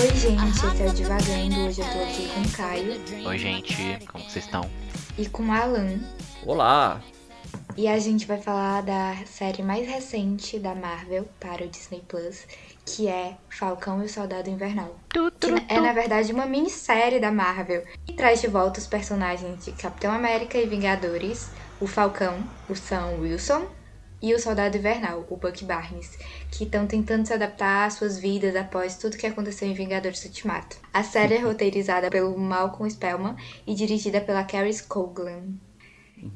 Oi, gente, esse é o Divagando. Hoje eu tô aqui com o Caio Oi, gente, como vocês estão? e com o Alan. Olá! E a gente vai falar da série mais recente da Marvel para o Disney Plus, que é Falcão e o Soldado Invernal. Que é, na verdade, uma minissérie da Marvel e traz de volta os personagens de Capitão América e Vingadores, o Falcão, o Sam Wilson, e o Soldado Invernal, o Bucky Barnes, que estão tentando se adaptar às suas vidas após tudo que aconteceu em Vingadores Ultimato. A série é roteirizada pelo Malcolm Spellman e dirigida pela Carrie Coughlin.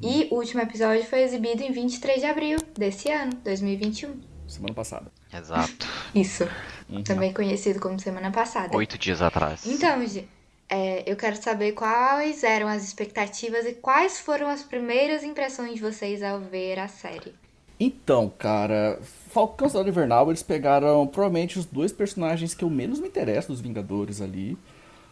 E o último episódio foi exibido em 23 de abril desse ano, 2021. Semana passada. Exato. Isso, Uhum. também conhecido como semana passada. Oito dias atrás. Então, é, eu quero saber quais eram as expectativas e quais foram as primeiras impressões de vocês ao ver a série. Então, cara, Falcão e Soldado Invernal, eles pegaram provavelmente os dois personagens que eu menos me interesso dos Vingadores ali.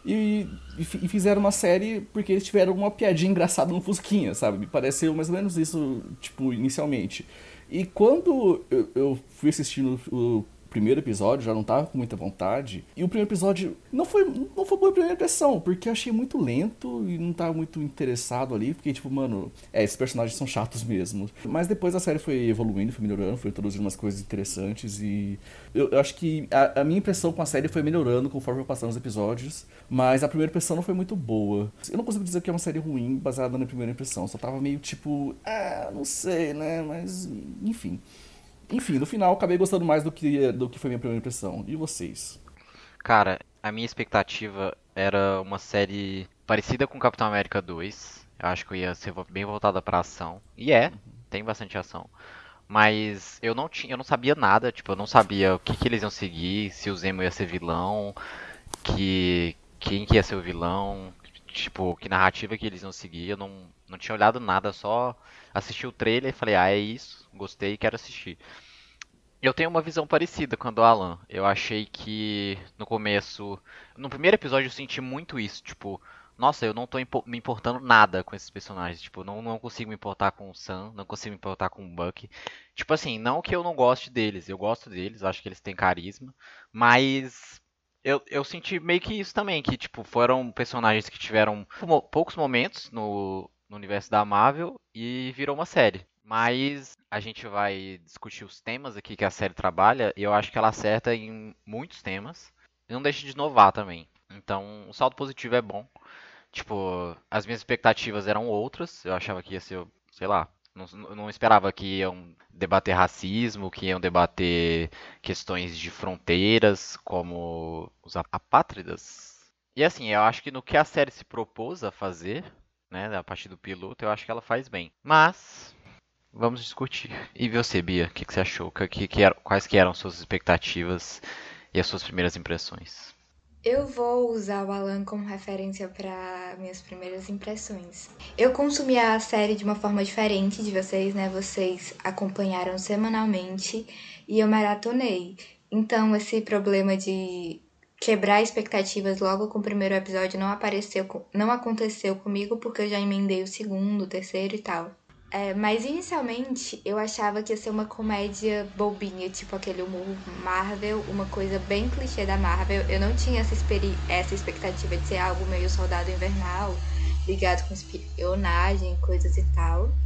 E, e fizeram uma série porque eles tiveram uma piadinha engraçada no Fusquinha, sabe? Me pareceu mais ou menos isso, tipo, inicialmente. E quando eu, eu fui assistindo o primeiro episódio, já não tava com muita vontade. E o primeiro episódio não foi, não foi boa a primeira impressão, porque eu achei muito lento e não tava muito interessado ali. Fiquei tipo, mano, é, esses personagens são chatos mesmo. Mas depois a série foi evoluindo, foi melhorando, foi introduzindo umas coisas interessantes e eu, eu acho que a, a minha impressão com a série foi melhorando conforme eu passando os episódios. Mas a primeira impressão não foi muito boa. Eu não consigo dizer que é uma série ruim baseada na primeira impressão. Só tava meio tipo, ah, não sei, né? Mas, enfim. Enfim, no final acabei gostando mais do que, do que foi minha primeira impressão. E vocês? Cara, a minha expectativa era uma série parecida com Capitão América 2. Eu acho que ia ser bem voltada pra ação. E é, tem bastante ação. Mas eu não tinha, eu não sabia nada, tipo, eu não sabia o que que eles iam seguir, se o Zemo ia ser vilão, que quem que ia ser o vilão, tipo, que narrativa que eles iam seguir. Eu não, não tinha olhado nada, só assisti o trailer e falei, ah, é isso, gostei, quero assistir. Eu tenho uma visão parecida com a do Alan. Eu achei que no começo, no primeiro episódio eu senti muito isso, tipo, nossa, eu não tô impo- me importando nada com esses personagens, tipo, não, não consigo me importar com o Sam, não consigo me importar com o Bucky. Tipo assim, não que eu não goste deles, eu gosto deles, acho que eles têm carisma, mas eu, eu senti meio que isso também, que tipo, foram personagens que tiveram poucos momentos no, no universo da Marvel e virou uma série. Mas a gente vai discutir os temas aqui que a série trabalha e eu acho que ela acerta em muitos temas e não deixa de inovar também. Então, o saldo positivo é bom. Tipo, as minhas expectativas eram outras, eu achava que ia ser, sei lá, não, não esperava que iam debater racismo, que iam debater questões de fronteiras, como os apátridas. E assim, eu acho que no que a série se propôs a fazer, né, a partir do piloto, eu acho que ela faz bem. Mas vamos discutir. E você, Bia, o que, que você achou? Que, que era- quais que eram suas expectativas e as suas primeiras impressões? Eu vou usar o Alan como referência para minhas primeiras impressões. Eu consumi a série de uma forma diferente de vocês, né? Vocês acompanharam semanalmente e eu maratonei. Então, esse problema de quebrar expectativas logo com o primeiro episódio não apareceu, não aconteceu comigo porque eu já emendei o segundo, o terceiro e tal. É, mas inicialmente eu achava que ia ser uma comédia bobinha, tipo aquele humor Marvel, uma coisa bem clichê da Marvel. Eu não tinha essa, essa expectativa de ser algo meio soldado invernal, ligado com espionagem, coisas e tal.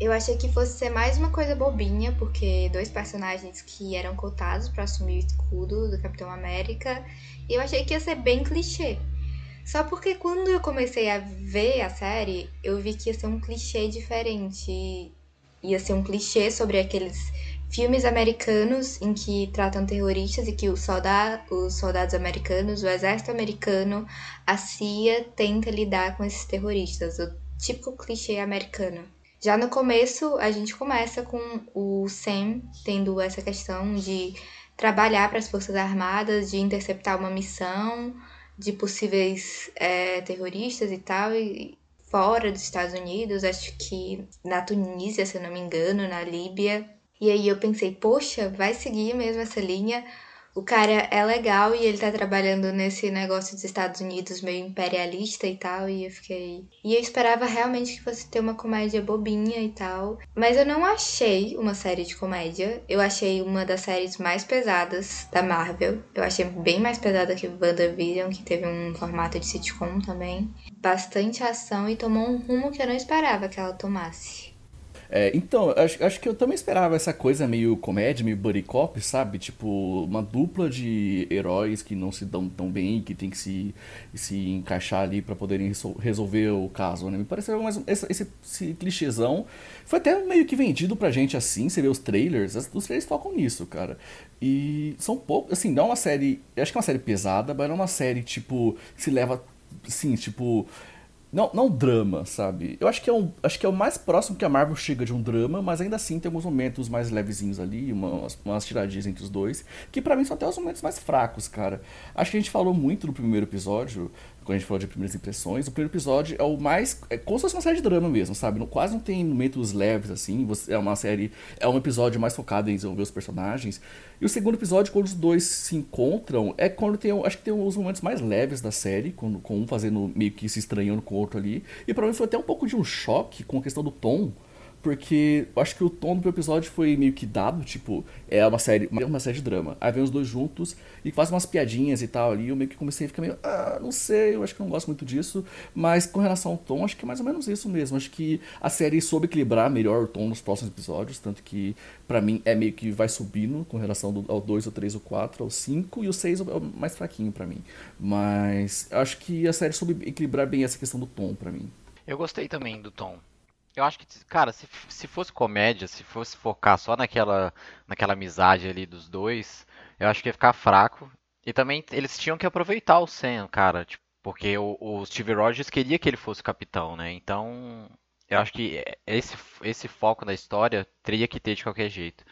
Eu achei que fosse ser mais uma coisa bobinha, porque dois personagens que eram cotados para assumir o escudo do Capitão América, eu achei que ia ser bem clichê. Só porque quando eu comecei a ver a série, eu vi que ia ser um clichê diferente. Ia ser um clichê sobre aqueles filmes americanos em que tratam terroristas e que os, solda os soldados americanos, o exército americano, a CIA tenta lidar com esses terroristas. O típico clichê americano. Já no começo, a gente começa com o Sam tendo essa questão de trabalhar para as Forças Armadas, de interceptar uma missão de possíveis é, terroristas e tal, e fora dos Estados Unidos, acho que na Tunísia, se eu não me engano, na Líbia. E aí eu pensei, poxa, vai seguir mesmo essa linha, o cara é legal e ele tá trabalhando nesse negócio dos Estados Unidos meio imperialista e tal, e eu fiquei. E eu esperava realmente que fosse ter uma comédia bobinha e tal. Mas eu não achei uma série de comédia. Eu achei uma das séries mais pesadas da Marvel. Eu achei bem mais pesada que WandaVision, que teve um formato de sitcom também. Bastante ação e tomou um rumo que eu não esperava que ela tomasse. É, então, acho, acho que eu também esperava essa coisa meio comédia, meio buddy cop, sabe? Tipo, uma dupla de heróis que não se dão tão bem, que tem que se, se encaixar ali para poderem resolver o caso, né? Me pareceu mais esse, esse, esse clichêzão. Foi até meio que vendido pra gente assim, você vê os trailers, os trailers focam nisso, cara. E são poucos, assim, não é uma série, acho que é uma série pesada, mas não é uma série, tipo, que se leva, assim, tipo não, não drama, sabe? Eu acho que, é um, acho que é o mais próximo que a Marvel chega de um drama, mas ainda assim tem alguns momentos mais levezinhos ali, umas, umas tiradinhas entre os dois, que para mim são até os momentos mais fracos, cara. Acho que a gente falou muito no primeiro episódio, quando a gente falou de primeiras impressões, o primeiro episódio é o mais. É como se fosse uma série de drama mesmo, sabe? Não, quase não tem momentos leves assim. Você, é uma série. É um episódio mais focado em desenvolver os personagens. E o segundo episódio, quando os dois se encontram, é quando tem. Acho que tem os momentos mais leves da série, com, com um fazendo meio que se estranhando com o outro ali. E para mim foi até um pouco de um choque com a questão do tom porque eu acho que o tom do episódio foi meio que dado, tipo, é uma série, uma série de drama. Aí vem os dois juntos e fazem umas piadinhas e tal ali, eu meio que comecei a ficar meio, ah, não sei, eu acho que não gosto muito disso, mas com relação ao tom, acho que é mais ou menos isso mesmo. Acho que a série soube equilibrar melhor o tom nos próximos episódios, tanto que para mim é meio que vai subindo com relação ao 2, ao 3, ao 4, ao 5 e o 6 é o mais fraquinho para mim. Mas acho que a série soube equilibrar bem essa questão do tom para mim. Eu gostei também do tom. Eu acho que, cara, se, se fosse comédia, se fosse focar só naquela, naquela amizade ali dos dois, eu acho que ia ficar fraco. E também eles tinham que aproveitar o Sam, cara, tipo, porque o, o Steve Rogers queria que ele fosse capitão, né? Então, eu acho que esse, esse foco na história teria que ter de qualquer jeito.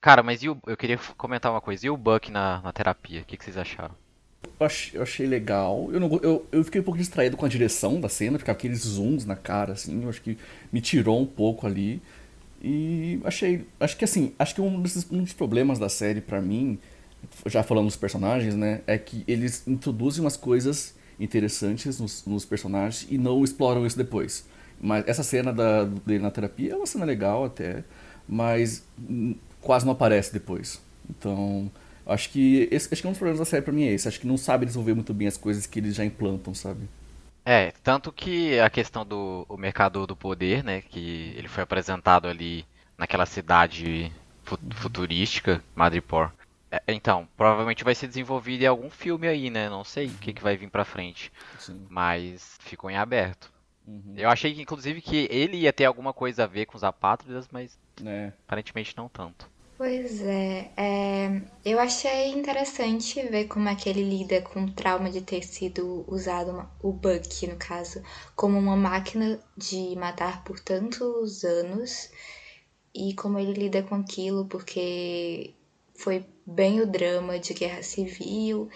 Cara, mas o, eu queria comentar uma coisa. E o Buck na, na terapia? O que, que vocês acharam? Eu achei, eu achei legal. Eu, não, eu, eu fiquei um pouco distraído com a direção da cena, ficar aqueles zooms na cara, assim. Eu acho que me tirou um pouco ali. E achei. Acho que assim, acho que um dos, um dos problemas da série para mim, já falando dos personagens, né, é que eles introduzem umas coisas interessantes nos, nos personagens e não exploram isso depois. Mas essa cena da, dele na terapia é uma cena legal até, mas quase não aparece depois. Então, Acho que esse, acho que um dos problemas da série pra mim é esse. Acho que não sabe desenvolver muito bem as coisas que eles já implantam, sabe? É, tanto que a questão do o mercador do poder, né, que ele foi apresentado ali naquela cidade futurística, Madripoor. É, então, provavelmente vai ser desenvolvido em algum filme aí, né? Não sei o que, que vai vir pra frente. Sim. Mas ficou em aberto. Uhum. Eu achei que, inclusive, que ele ia ter alguma coisa a ver com os apátridas, mas é. aparentemente não tanto. Pois é, é, eu achei interessante ver como é que ele lida com o trauma de ter sido usado, uma, o Buck no caso, como uma máquina de matar por tantos anos e como ele lida com aquilo, porque foi bem o drama de guerra civil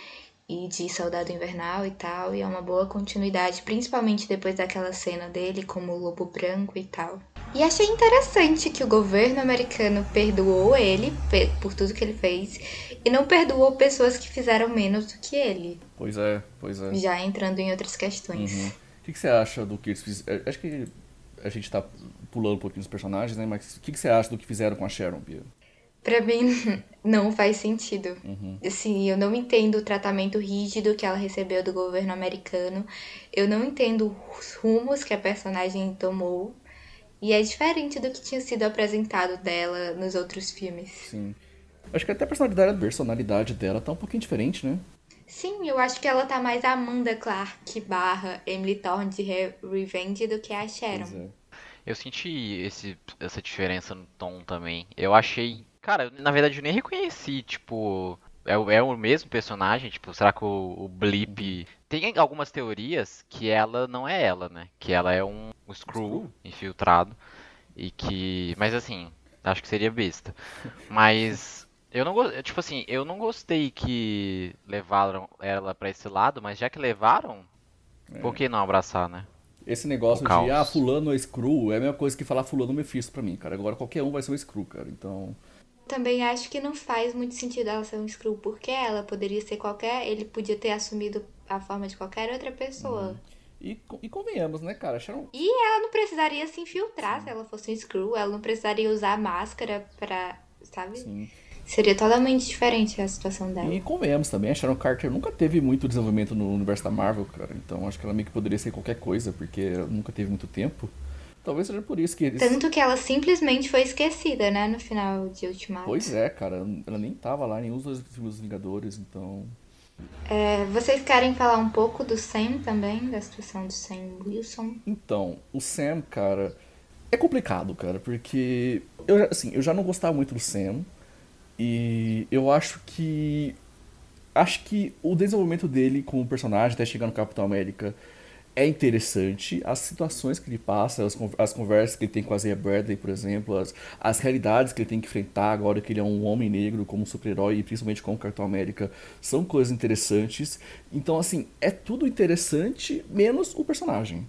e de Soldado Invernal e tal, e é uma boa continuidade, principalmente depois daquela cena dele como Lobo Branco e tal. E achei interessante que o governo americano perdoou ele por tudo que ele fez e não perdoou pessoas que fizeram menos do que ele. Pois é, pois é. Já entrando em outras questões. Uhum. O que, que, você acha do que eles fizeram? Acho que a gente tá pulando um pouquinho os personagens, né? Mas o que, que você acha do que fizeram com a Sharon, Bia? Pra mim, não faz sentido. Uhum. Assim, eu não entendo o tratamento rígido que ela recebeu do governo americano. Eu não entendo os rumos que a personagem tomou. E é diferente do que tinha sido apresentado dela nos outros filmes. Sim. Acho que até a personalidade, a personalidade dela tá um pouquinho diferente, né? Sim, eu acho que ela tá mais Amanda Clark barra Emily Thorne de Revenge do que a Sharon. É. Eu senti esse, essa diferença no tom também. Eu achei. Cara, na verdade eu nem reconheci, tipo. É, é o mesmo personagem? Tipo, será que o, o Blip tem algumas teorias que ela não é ela, né? Que ela é um, um screw infiltrado. E que. Mas assim, acho que seria besta. Mas. Eu não tipo assim, eu não gostei que levaram ela para esse lado, mas já que levaram, é. por que não abraçar, né? Esse negócio de, ah, fulano é screw, é a mesma coisa que falar fulano é Mephisto pra mim, cara. Agora qualquer um vai ser um screw, cara. Então, Também acho que não faz muito sentido ela ser um Skrull, porque ela poderia ser qualquer. Ele podia ter assumido a forma de qualquer outra pessoa. Uhum. E, e convenhamos, né, cara? Sharon... E ela não precisaria se infiltrar Sim. se ela fosse um Skrull. Ela não precisaria usar máscara pra. Sabe? Sim. Seria totalmente diferente a situação dela. E convenhamos também, a Sharon Carter nunca teve muito desenvolvimento no universo da Marvel, cara. Então acho que ela meio que poderia ser qualquer coisa, porque ela nunca teve muito tempo. Talvez seja por isso que eles. Tanto que ela simplesmente foi esquecida, né, no final de Ultimato. Pois é, cara. Ela nem tava lá em nenhum dos filmes dos Vingadores, então. É, vocês querem falar um pouco do Sam também, da situação do Sam Wilson? Então, o Sam, cara, é complicado, cara, porque eu, assim, eu já não gostava muito do Sam. E eu acho que. Acho que o desenvolvimento dele como personagem até chegar no Capitão América é interessante. As situações que ele passa, as, as conversas que ele tem com a Zaya Bradley, por exemplo, as, as realidades que ele tem que enfrentar agora que ele é um homem negro como super-herói e principalmente como Capitão América, são coisas interessantes. Então, assim, é tudo interessante, menos o personagem.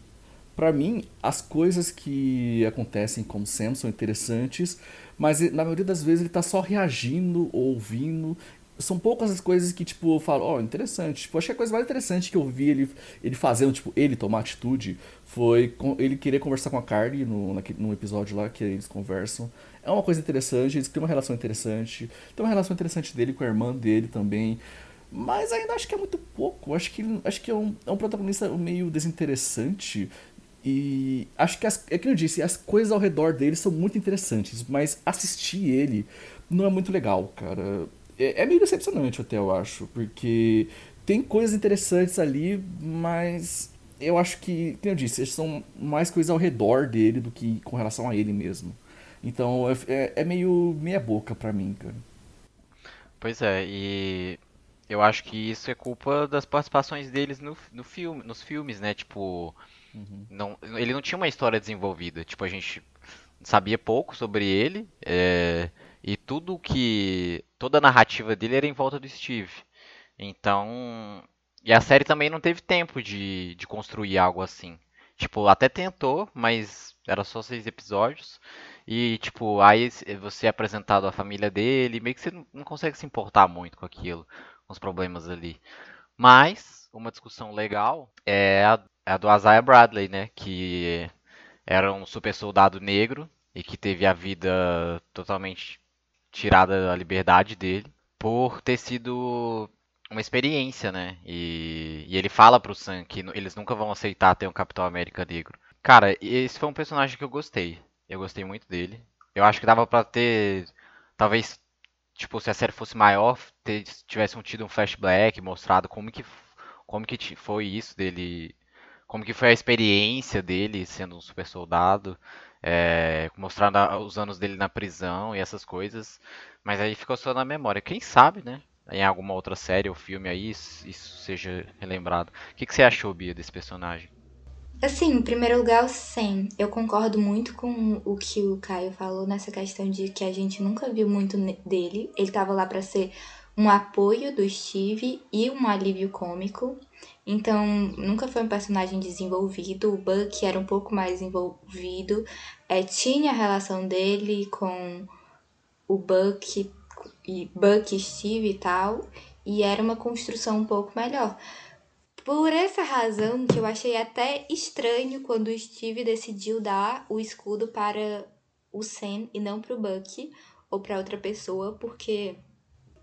Para mim, as coisas que acontecem com Sam são interessantes, mas na maioria das vezes ele tá só reagindo ou ouvindo. São poucas as coisas que, tipo, eu falo, ó, oh, interessante. Tipo, acho que a coisa mais interessante que eu vi ele, ele fazendo, tipo, ele tomar atitude, foi ele querer conversar com a Carly no, naquele, num episódio lá que eles conversam. É uma coisa interessante, eles têm uma relação interessante. Tem uma relação interessante dele com a irmã dele também. Mas ainda acho que é muito pouco. Acho que, acho que é, um, é um protagonista meio desinteressante. E acho que, as, é que eu disse, as coisas ao redor dele são muito interessantes, mas assistir ele não é muito legal, cara. É, é meio decepcionante até, eu acho, porque tem coisas interessantes ali, mas eu acho que, como eu disse, são mais coisas ao redor dele do que com relação a ele mesmo. Então é, é, é meio meia boca pra mim, cara. Pois é, e eu acho que isso é culpa das participações deles no, no filme, nos filmes, né? Tipo, Uhum. Não, ele não tinha uma história desenvolvida. Tipo, a gente sabia pouco sobre ele. É, e tudo que. Toda a narrativa dele era em volta do Steve. Então. E a série também não teve tempo de, de construir algo assim. Tipo, até tentou, mas era só seis episódios. E, tipo, aí você é apresentado a família dele, meio que você não consegue se importar muito com aquilo, com os problemas ali. Mas, uma discussão legal é a é a do Isaiah Bradley, né? Que era um super soldado negro e que teve a vida totalmente tirada da liberdade dele por ter sido uma experiência, né? E, e ele fala pro Sam que eles nunca vão aceitar ter um Capitão América negro. Cara, esse foi um personagem que eu gostei. Eu gostei muito dele. Eu acho que dava para ter, talvez, tipo, se a série fosse maior, ter, tivesse tido um flashback mostrado como que como que foi isso dele como que foi a experiência dele sendo um super soldado, é, mostrando os anos dele na prisão e essas coisas, mas aí ficou só na memória. Quem sabe, né? Em alguma outra série ou filme aí isso, seja relembrado. O que, que você achou, Bia, desse personagem? Assim, em primeiro lugar, sim. Eu concordo muito com o que o Caio falou nessa questão de que a gente nunca viu muito dele. Ele tava lá para ser um apoio do Steve e um alívio cômico. Então, nunca foi um personagem desenvolvido. O Buck era um pouco mais envolvido. É, tinha a relação dele com o Buck e Buck Steve e tal. E era uma construção um pouco melhor. Por essa razão que eu achei até estranho quando o Steve decidiu dar o escudo para o Sam e não para o Buck ou para outra pessoa, porque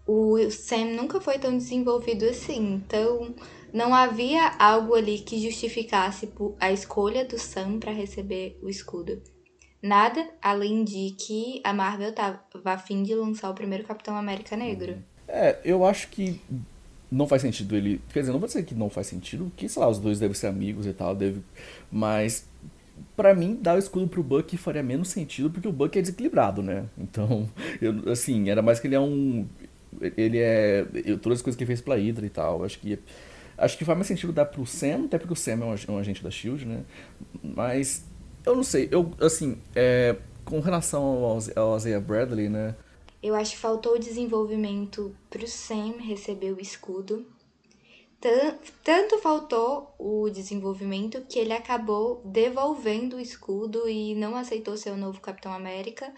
o Sam nunca foi tão desenvolvido assim. Então, não havia algo ali que justificasse a escolha do Sam para receber o escudo. Nada além de que a Marvel estava a fim de lançar o primeiro Capitão América Negro. É, eu acho que não faz sentido ele. Quer dizer, não vou dizer que não faz sentido, que sei lá, os dois devem ser amigos e tal, deve. Mas para mim, dar o escudo pro Buck faria menos sentido, porque o Buck é desequilibrado, né? Então, eu, assim, era mais que ele é um. Ele é. Todas as coisas que ele fez pela Hydra e tal. Acho que Acho que faz mais sentido dar pro Sam, até porque o Sam é um, agente da SHIELD, né? Mas, eu não sei, eu, assim, é, com relação ao, ao Isaiah Bradley, né? Eu acho que faltou desenvolvimento pro Sam receber o escudo. Tanto faltou o desenvolvimento que ele acabou devolvendo o escudo e não aceitou ser o novo Capitão América.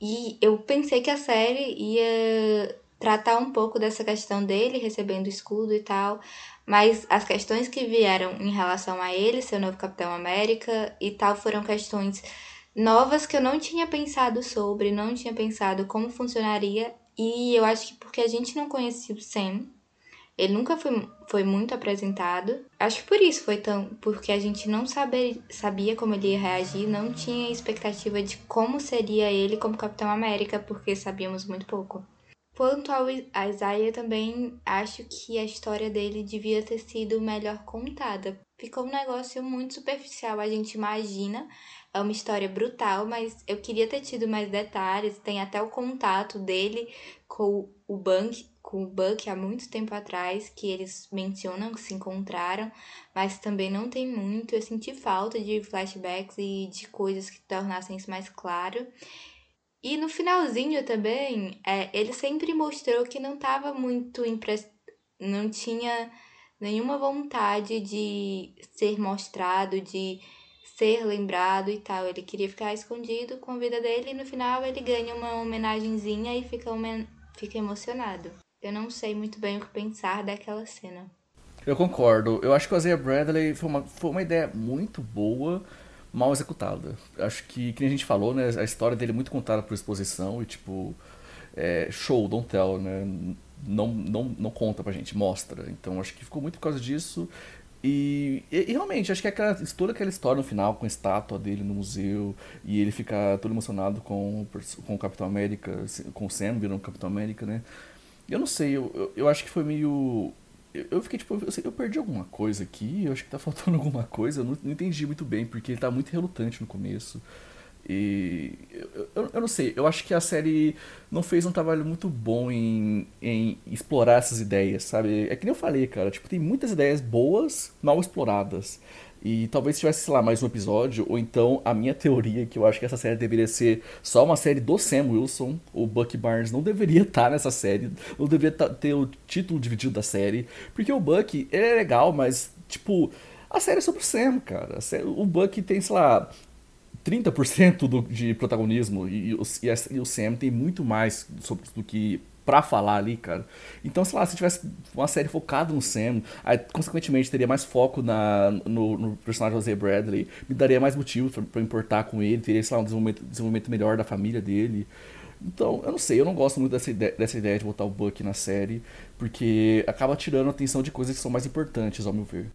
E eu pensei que a série ia tratar um pouco dessa questão dele recebendo escudo e tal, mas as questões que vieram em relação a ele ser o novo Capitão América e tal foram questões novas que eu não tinha pensado sobre, não tinha pensado como funcionaria, e eu acho que porque a gente não conhecia o Sam, ele nunca foi, foi muito apresentado. Acho que por isso foi tão. Porque a gente não saber, sabia como ele ia reagir, não tinha expectativa de como seria ele como Capitão América, porque sabíamos muito pouco. Quanto ao Isaiah, também acho que a história dele devia ter sido melhor contada. Ficou um negócio muito superficial, a gente imagina. É uma história brutal, mas eu queria ter tido mais detalhes. Tem até o contato dele com o Bank, com o Buck há muito tempo atrás, que eles mencionam que se encontraram, mas também não tem muito. Eu senti falta de flashbacks e de coisas que tornassem isso mais claro. E no finalzinho também, é, ele sempre mostrou que não estava muito impress... não tinha nenhuma vontade de ser mostrado, de ser lembrado e tal. Ele queria ficar escondido com a vida dele e no final ele ganha uma homenagenzinha e fica, homen... fica emocionado. Eu não sei muito bem o que pensar daquela cena. Eu concordo. Eu acho que o Isaiah Bradley foi uma, foi uma ideia muito boa, mal executada. Acho que, que a gente falou, né? A história dele é muito contada por exposição e, tipo, é, show, don't tell, né? Não, não, não conta pra gente, mostra. Então acho que ficou muito por causa disso. E, e, e, realmente, acho que aquela, toda aquela história no final, com a estátua dele no museu, e ele fica todo emocionado com, com o Capitão América, com o Sam virando Capitão América, né? Eu não sei, eu, eu, eu acho que foi meio eu fiquei tipo, eu, eu, perdi alguma coisa aqui, eu acho que tá faltando alguma coisa, eu não, não, entendi muito bem, porque ele tá muito relutante no começo. E eu, eu, eu, não sei, eu acho que a série não fez um trabalho muito bom em, em explorar essas ideias, sabe? É que nem eu falei, cara, tipo, tem muitas ideias boas, mal exploradas. E talvez tivesse, sei lá, mais um episódio, ou então a minha teoria, que eu acho que essa série deveria ser só uma série do Sam Wilson. O Buck Barnes não deveria estar nessa série, não deveria ter o título dividido da série. Porque o Buck, ele é legal, mas, tipo, a série é sobre o Sam, cara. O Buck tem, sei lá, 30% do, de protagonismo e, e, e, o Sam tem muito mais sobre, do que pra falar ali, cara. Então, sei lá, se tivesse uma série focada no Sam, aí, consequentemente teria mais foco na, no, no personagem José Bradley, me daria mais motivo pra importar com ele, teria, sei lá, um desenvolvimento, desenvolvimento melhor da família dele. Então, eu não sei, eu não gosto muito dessa ideia, dessa ideia de botar o Buck na série, porque acaba tirando a atenção de coisas que são mais importantes, ao meu ver.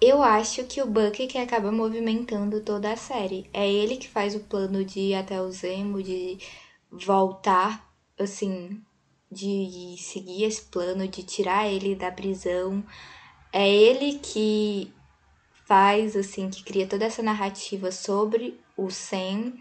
Eu acho que o Buck que acaba movimentando toda a série. É ele que faz o plano de ir até o Zemo, de voltar, assim, de seguir esse plano, de tirar ele da prisão. É ele que faz, assim, que cria toda essa narrativa sobre o Sam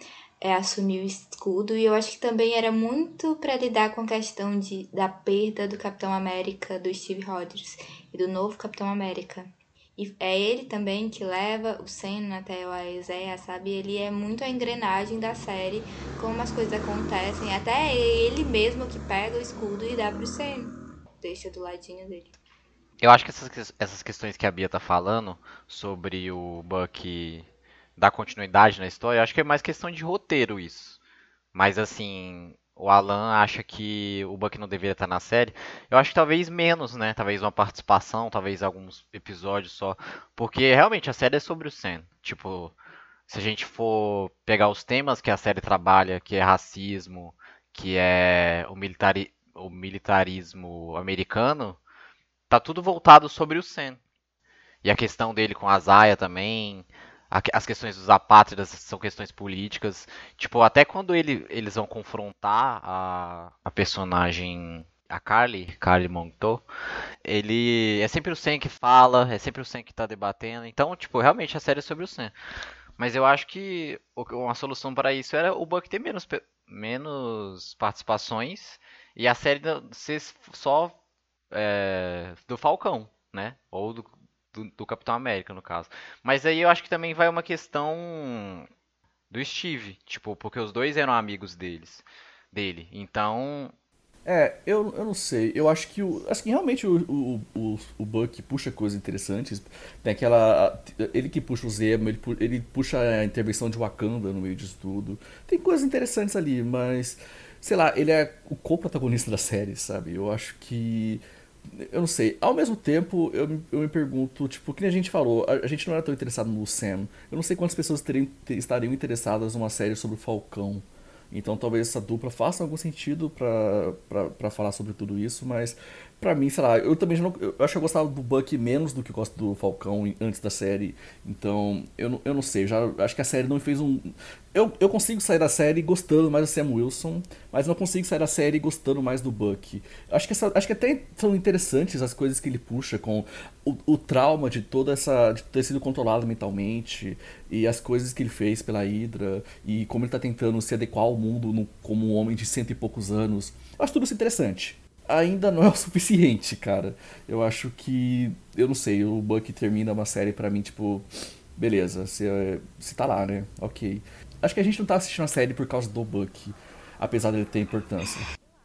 é, assumir o escudo. E eu acho que também era muito para lidar com a questão de, da perda do Capitão América, do Steve Rogers, e do novo Capitão América. E é ele também que leva o Senna até o Aizea, sabe? Ele é muito a engrenagem da série, como as coisas acontecem. Até é ele mesmo que pega o escudo e dá pro Senna. Deixa do ladinho dele. Eu acho que essas, essas questões que a Bia tá falando sobre o Buck dar continuidade na história, acho que é mais questão de roteiro isso. Mas assim, o Alan acha que o Buck não deveria estar na série. Eu acho que talvez menos, né? Talvez uma participação, talvez alguns episódios só. Porque realmente a série é sobre o Sam. Tipo, se a gente for pegar os temas que a série trabalha, que é racismo, que é o, militari o militarismo americano, tá tudo voltado sobre o Sam. E a questão dele com a Zaya também, as questões dos apátridas são questões políticas. Tipo, até quando ele, eles vão confrontar a, a personagem a Carly, Carly Monteau, ele é sempre o Sam que fala, é sempre o Sam que tá debatendo. Então, tipo, realmente a série é sobre o Sam. Mas eu acho que uma solução para isso era o Buck ter menos, menos participações e a série ser só é, do Falcão, né? Ou do, do, do, Capitão América, no caso. Mas aí eu acho que também vai uma questão do Steve, tipo, porque os dois eram amigos deles, dele. Então, É, eu, eu não sei. Eu acho que o. Acho que realmente o, o, o, o Buck puxa coisas interessantes. Tem aquela. Ele que puxa o Zemo, ele, ele puxa a intervenção de Wakanda no meio disso tudo. Tem coisas interessantes ali, mas. Sei lá, ele é o co-protagonista da série, sabe? Eu acho que. Eu não sei. Ao mesmo tempo, eu, eu me pergunto, tipo, que a gente falou, a, a, gente não era tão interessado no Sam. Eu não sei quantas pessoas teriam, ter, estariam interessadas numa série sobre o Falcão. Então talvez essa dupla faça algum sentido para falar sobre tudo isso, mas para mim, sei lá, eu também não, eu acho que eu gostava do Buck menos do que eu gosto do Falcão antes da série. Então, eu não, eu não sei, já acho que a série não fez um eu, eu consigo sair da série gostando mais do Sam Wilson, mas não consigo sair da série gostando mais do Buck. Acho que, essa, acho que até são interessantes as coisas que ele puxa com o, o trauma de toda essa. de ter sido controlado mentalmente e as coisas que ele fez pela Hydra e como ele está tentando se adequar ao mundo no, como um homem de cento e poucos anos. Eu acho tudo isso interessante ainda não é o suficiente, cara. Eu acho que. Eu não sei, o Buck termina uma série para mim, tipo. Beleza, você, você tá lá, né? Ok. Acho que a gente não tá assistindo a série por causa do Buck, apesar dele ter importância.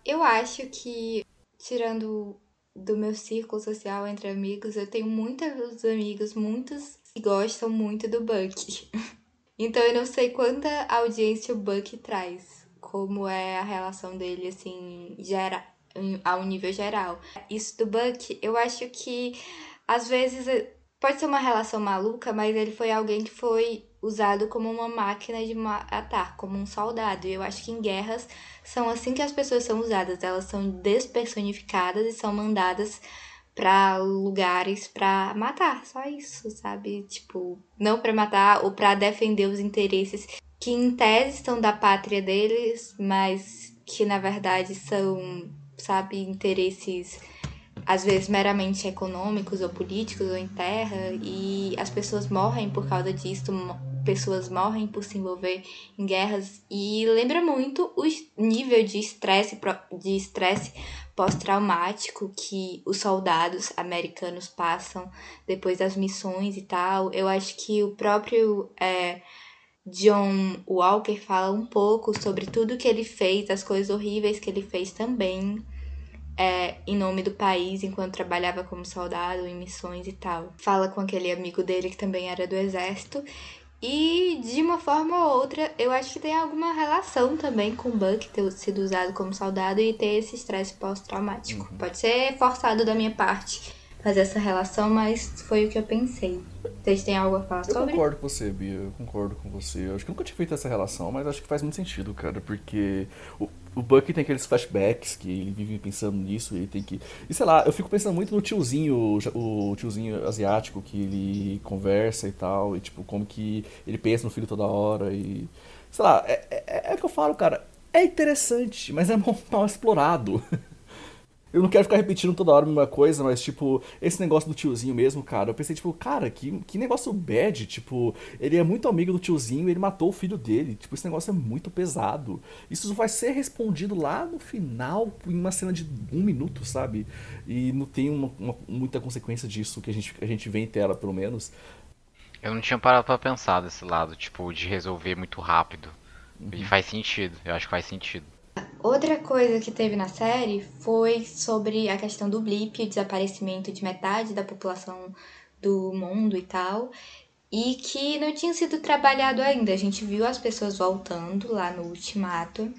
Eu acho que, tirando do meu círculo social entre amigos, eu tenho muitos amigos, muitos que gostam muito do Buck. Então eu não sei quanta audiência o Buck traz, como é a relação dele, assim, gera, ao nível geral. Isso do Buck, eu acho que às vezes pode ser uma relação maluca, mas ele foi alguém que foi usado como uma máquina de matar, como um soldado. E eu acho que em guerras são assim que as pessoas são usadas, elas são despersonificadas e são mandadas para lugares para matar, só isso, sabe? Tipo, não para matar ou para defender os interesses que em tese estão da pátria deles, mas que na verdade são sabe, interesses às vezes meramente econômicos ou políticos ou em terra e as pessoas morrem por causa disso, pessoas morrem por se envolver em guerras e lembra muito o nível de estresse de estresse pós-traumático que os soldados americanos passam depois das missões e tal. Eu acho que o próprio é, John Walker fala um pouco sobre tudo que ele fez, as coisas horríveis que ele fez também, é, em nome do país, enquanto trabalhava como soldado em missões e tal. Fala com aquele amigo dele que também era do exército. E de uma forma ou outra, eu acho que tem alguma relação também com o Buck ter sido usado como soldado e ter esse estresse pós-traumático. Uhum. Pode ser forçado da minha parte, fazer essa relação, mas foi o que eu pensei. Vocês têm algo a falar eu sobre? Eu concordo com você, Bia. Eu concordo com você. Eu acho que nunca tinha feito essa relação, mas acho que faz muito sentido, cara. Porque o, o Bucky tem aqueles flashbacks que ele vive pensando nisso. Ele tem que. E sei lá, eu fico pensando muito no tiozinho, o tiozinho asiático que ele conversa e tal. E tipo, como que ele pensa no filho toda hora. E. Sei lá, é, é, é o que eu falo, cara. É interessante, mas é mal, mal explorado. Eu não quero ficar repetindo toda hora a mesma coisa, mas, tipo, esse negócio do tiozinho mesmo, cara, eu pensei, tipo, cara, que, que negócio bad, tipo, ele é muito amigo do tiozinho e ele matou o filho dele. Tipo, esse negócio é muito pesado. Isso vai ser respondido lá no final, em uma cena de um minuto, sabe? E não tem uma, uma, muita consequência disso que a gente, a gente vê em tela, pelo menos. Eu não tinha parado pra pensar desse lado, tipo, de resolver muito rápido. Uhum. E faz sentido, eu acho que faz sentido. Outra coisa que teve na série foi sobre a questão do blip, o desaparecimento de metade da população do mundo e tal, e que não tinha sido trabalhado ainda. A gente viu as pessoas voltando lá no ultimato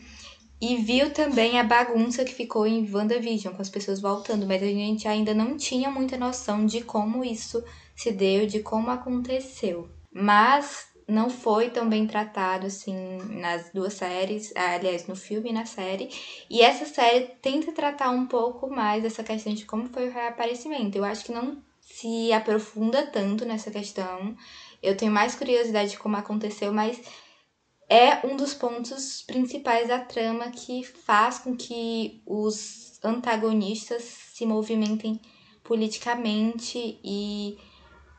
e viu também a bagunça que ficou em WandaVision, com as pessoas voltando, mas a gente ainda não tinha muita noção de como isso se deu, de como aconteceu. Mas não foi tão bem tratado assim nas duas séries, aliás, no filme e na série. E essa série tenta tratar um pouco mais essa questão de como foi o reaparecimento. Eu acho que não se aprofunda tanto nessa questão. Eu tenho mais curiosidade de como aconteceu, mas é um dos pontos principais da trama que faz com que os antagonistas se movimentem politicamente e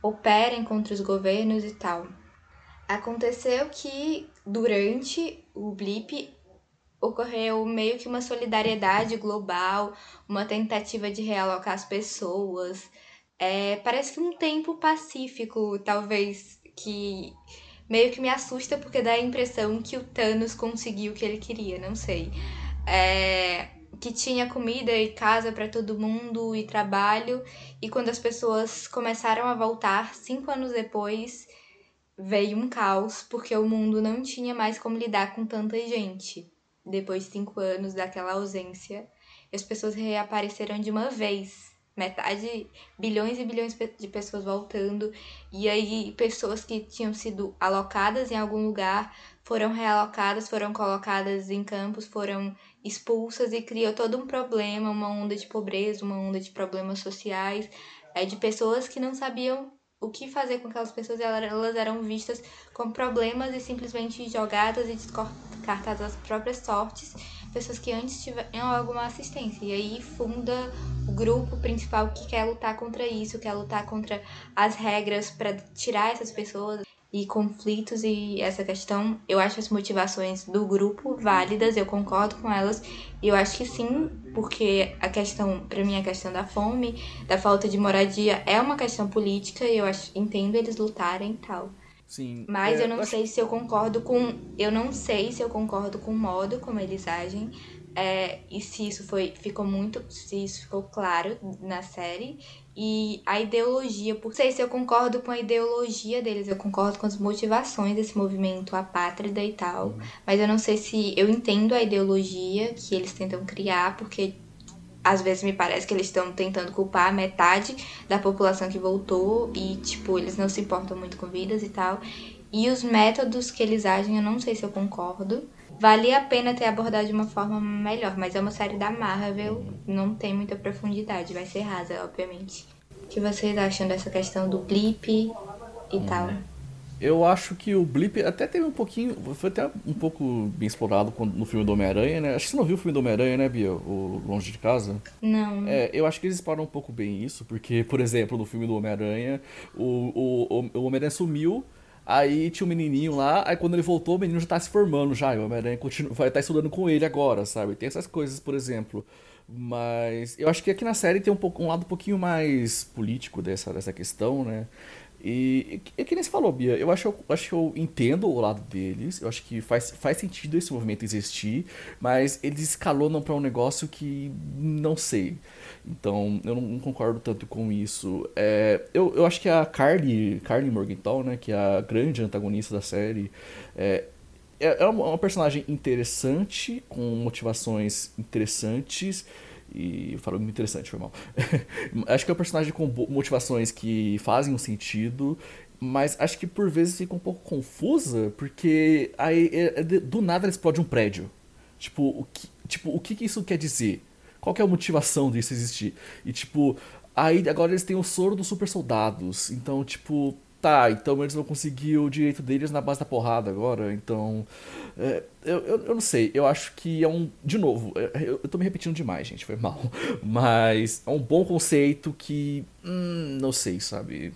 operem contra os governos e tal. Aconteceu que durante o blip ocorreu meio que uma solidariedade global, uma tentativa de realocar as pessoas. É, parece que um tempo pacífico, talvez, que meio que me assusta porque dá a impressão que o Thanos conseguiu o que ele queria, não sei. É, que tinha comida e casa para todo mundo e trabalho. E quando as pessoas começaram a voltar, cinco anos depois, veio um caos, porque o mundo não tinha mais como lidar com tanta gente. Depois de cinco anos daquela ausência, as pessoas reapareceram de uma vez. Metade, bilhões e bilhões de pessoas voltando. E aí, pessoas que tinham sido alocadas em algum lugar foram realocadas, foram colocadas em campos, foram expulsas e criou todo um problema, uma onda de pobreza, uma onda de problemas sociais, é, de pessoas que não sabiam o que fazer com aquelas pessoas, elas eram vistas como problemas e simplesmente jogadas e descartadas às próprias sortes, pessoas que antes tiveram alguma assistência. E aí funda o grupo principal que quer lutar contra isso, quer lutar contra as regras para tirar essas pessoas e conflitos e essa questão, eu acho as motivações do grupo válidas, eu concordo com elas, e eu acho que sim, porque a questão, para mim, a questão da fome, da falta de moradia é uma questão política e eu acho, entendo eles lutarem e tal. Sim. Mas é, eu não sei se eu concordo com, eu não sei se eu concordo com o modo como eles agem. É, e se isso foi ficou muito se isso ficou claro na série e a ideologia, por sei se eu concordo com a ideologia deles, eu concordo com as motivações desse movimento apátrida e tal, uhum. mas eu não sei se eu entendo a ideologia que eles tentam criar, porque às vezes me parece que eles estão tentando culpar metade da população que voltou e, tipo, eles não se importam muito com vidas e tal. E os métodos que eles agem, eu não sei se eu concordo. Valia a pena ter abordado de uma forma melhor, mas é uma série da Marvel, não tem muita profundidade, vai ser rasa, obviamente. O que vocês acham dessa questão do blip e hum. tal? Eu acho que o blip até teve um pouquinho. Foi até um pouco bem explorado no filme do Homem-Aranha, né? Acho que você não viu o filme do Homem-Aranha, né, Bia? O Longe de Casa? Não. É, eu acho que eles exploram um pouco bem isso, porque, por exemplo, no filme do Homem-Aranha, o, o, o Homem-Aranha sumiu. Aí tinha um menininho lá, aí quando ele voltou, o menino já tá se formando já, e o Homem-Aranha vai estar tá estudando com ele agora, sabe? Tem essas coisas, por exemplo. Mas eu acho que aqui na série tem um, pouco, um lado um pouquinho mais político dessa, dessa questão, né? E, e que nem se falou, Bia, eu acho, eu acho que eu entendo o lado deles, eu acho que faz, faz sentido esse movimento existir, mas eles escalonam para um negócio que não sei. Então, eu não, concordo tanto com isso. É, eu, eu acho que a Carly, Carly Morgenthau, né, que é a grande antagonista da série, é, é, é uma personagem interessante, com motivações interessantes, e falou muito interessante, foi mal. acho que é um personagem com motivações que fazem um sentido, mas acho que por vezes fica um pouco confusa, porque aí é, é do nada ela explode um prédio. Tipo, o que, tipo, o que isso quer dizer? Qual que é a motivação disso existir? E tipo, aí agora eles têm o soro dos super soldados. Então, tipo, tá, então eles vão conseguir o direito deles na base da porrada agora. Então, é, eu, eu, eu, não sei, eu acho que é um. De novo, é, eu, eu tô me repetindo demais, gente, foi mal. Mas é um bom conceito que. Hum, não sei, sabe?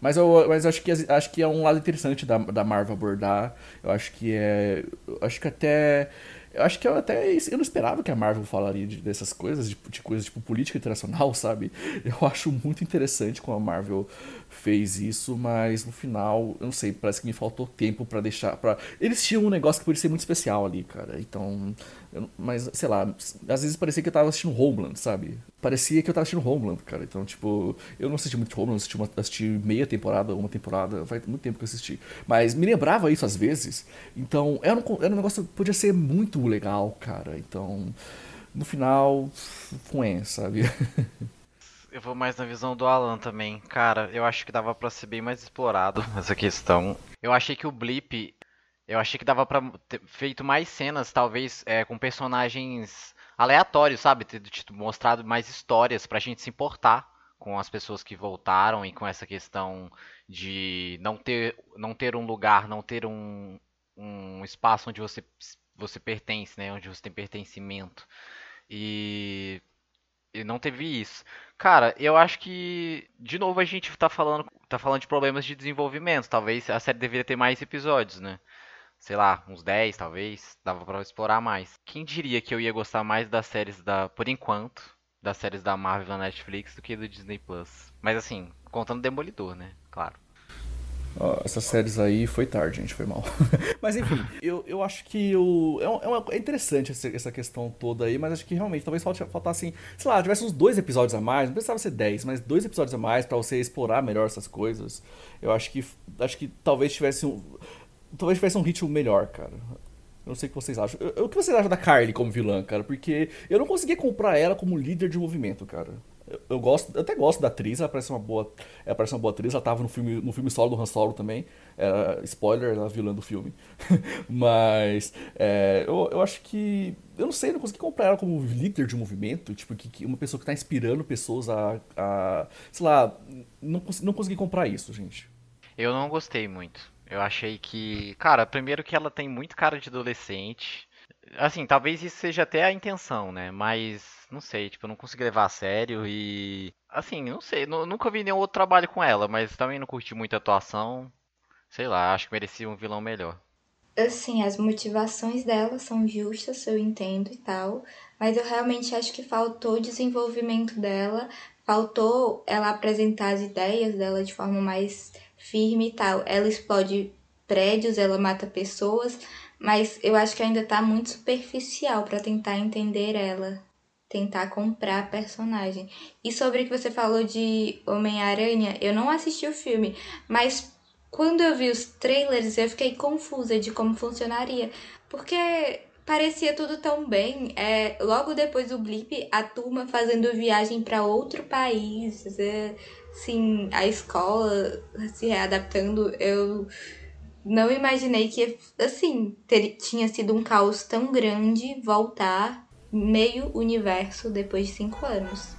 Mas eu, mas eu acho que, acho que é um lado interessante da, da Marvel abordar. Eu acho que é. Acho que até eu acho que eu até eu não esperava que a Marvel falaria de, dessas coisas, de, de coisas tipo política internacional, sabe? Eu acho muito interessante como a Marvel fez isso, mas no final, eu não sei, parece que me faltou tempo para deixar. Pra... Eles tinham um negócio que podia ser muito especial ali, cara. Então. Eu, mas, sei lá, às vezes parecia que eu tava assistindo Homeland, sabe? Parecia que eu tava assistindo Homeland, cara. Então, tipo, eu não assisti muito Homeland, assisti, uma, assisti meia temporada, uma temporada, faz muito tempo que eu assisti. Mas me lembrava isso às vezes. Então, era um, era um negócio que podia ser muito legal, cara. Então, no final, foi, sabe? Eu vou mais na visão do Alan também. Cara, eu acho que dava para ser bem mais explorado essa questão. Eu achei que o Blip. Eu achei que dava pra ter feito mais cenas, talvez, é, com personagens aleatórios, sabe? Ter mostrado mais histórias pra gente se importar com as pessoas que voltaram e com essa questão de não ter, não ter um lugar, não ter um, um espaço onde você, você pertence, né? Onde você tem pertencimento. E, e não teve isso. Cara, eu acho que de novo a gente tá falando, tá falando de problemas de desenvolvimento. Talvez a série deveria ter mais episódios, né? Sei lá, uns 10 talvez, dava para explorar mais. Quem diria que eu ia gostar mais das séries da, por enquanto, das séries da Marvel na Netflix do que do Disney Plus? Mas assim, contando Demolidor, né? Claro. Essas séries aí foi tarde, gente, foi mal. mas enfim, eu, eu acho que o, é, uma, é interessante essa, questão toda aí, mas acho que realmente talvez faltasse, sei lá, tivesse uns dois episódios a mais, não precisava ser dez, mas dois episódios a mais para você explorar melhor essas coisas. Eu acho que acho que talvez tivesse um. Talvez tivesse um ritmo melhor, cara. Eu não sei o que vocês acham. O que vocês acham da Carly como vilã, cara? Porque eu não conseguia comprar ela como líder de movimento, cara. Eu, gosto, eu até gosto da atriz, ela parece uma boa, ela parece uma boa atriz, ela tava no filme, no filme solo do Han Solo também. Era, spoiler, ela é vilã do filme. Mas é, eu, eu acho que. Eu não sei, eu não consegui comprar ela como líder de movimento, tipo, que, que uma pessoa que tá inspirando pessoas a. a sei lá, não, não consegui comprar isso, gente. Eu não gostei muito. Eu achei que, cara, primeiro que ela tem muito cara de adolescente. Assim, talvez isso seja até a intenção, né? Mas não sei, tipo, eu não consegui levar a sério e assim, não sei, nunca vi nenhum outro trabalho com ela, mas também não curti muito a atuação. Sei lá, acho que merecia um vilão melhor. Assim, as motivações dela são justas, eu entendo e tal, mas eu realmente acho que faltou desenvolvimento dela, faltou ela apresentar as ideias dela de forma mais firme e tal. Ela explode prédios, ela mata pessoas, mas eu acho que ainda tá muito superficial para tentar entender ela, tentar comprar a personagem. E sobre o que você falou de Homem-Aranha, eu não assisti o filme, mas quando eu vi os trailers eu fiquei confusa de como funcionaria, porque parecia tudo tão bem. É, logo depois do blip, a turma fazendo viagem para outro país. É, sim, a escola se readaptando, eu não imaginei que, assim, ter, tinha sido um caos tão grande voltar meio universo depois de cinco anos.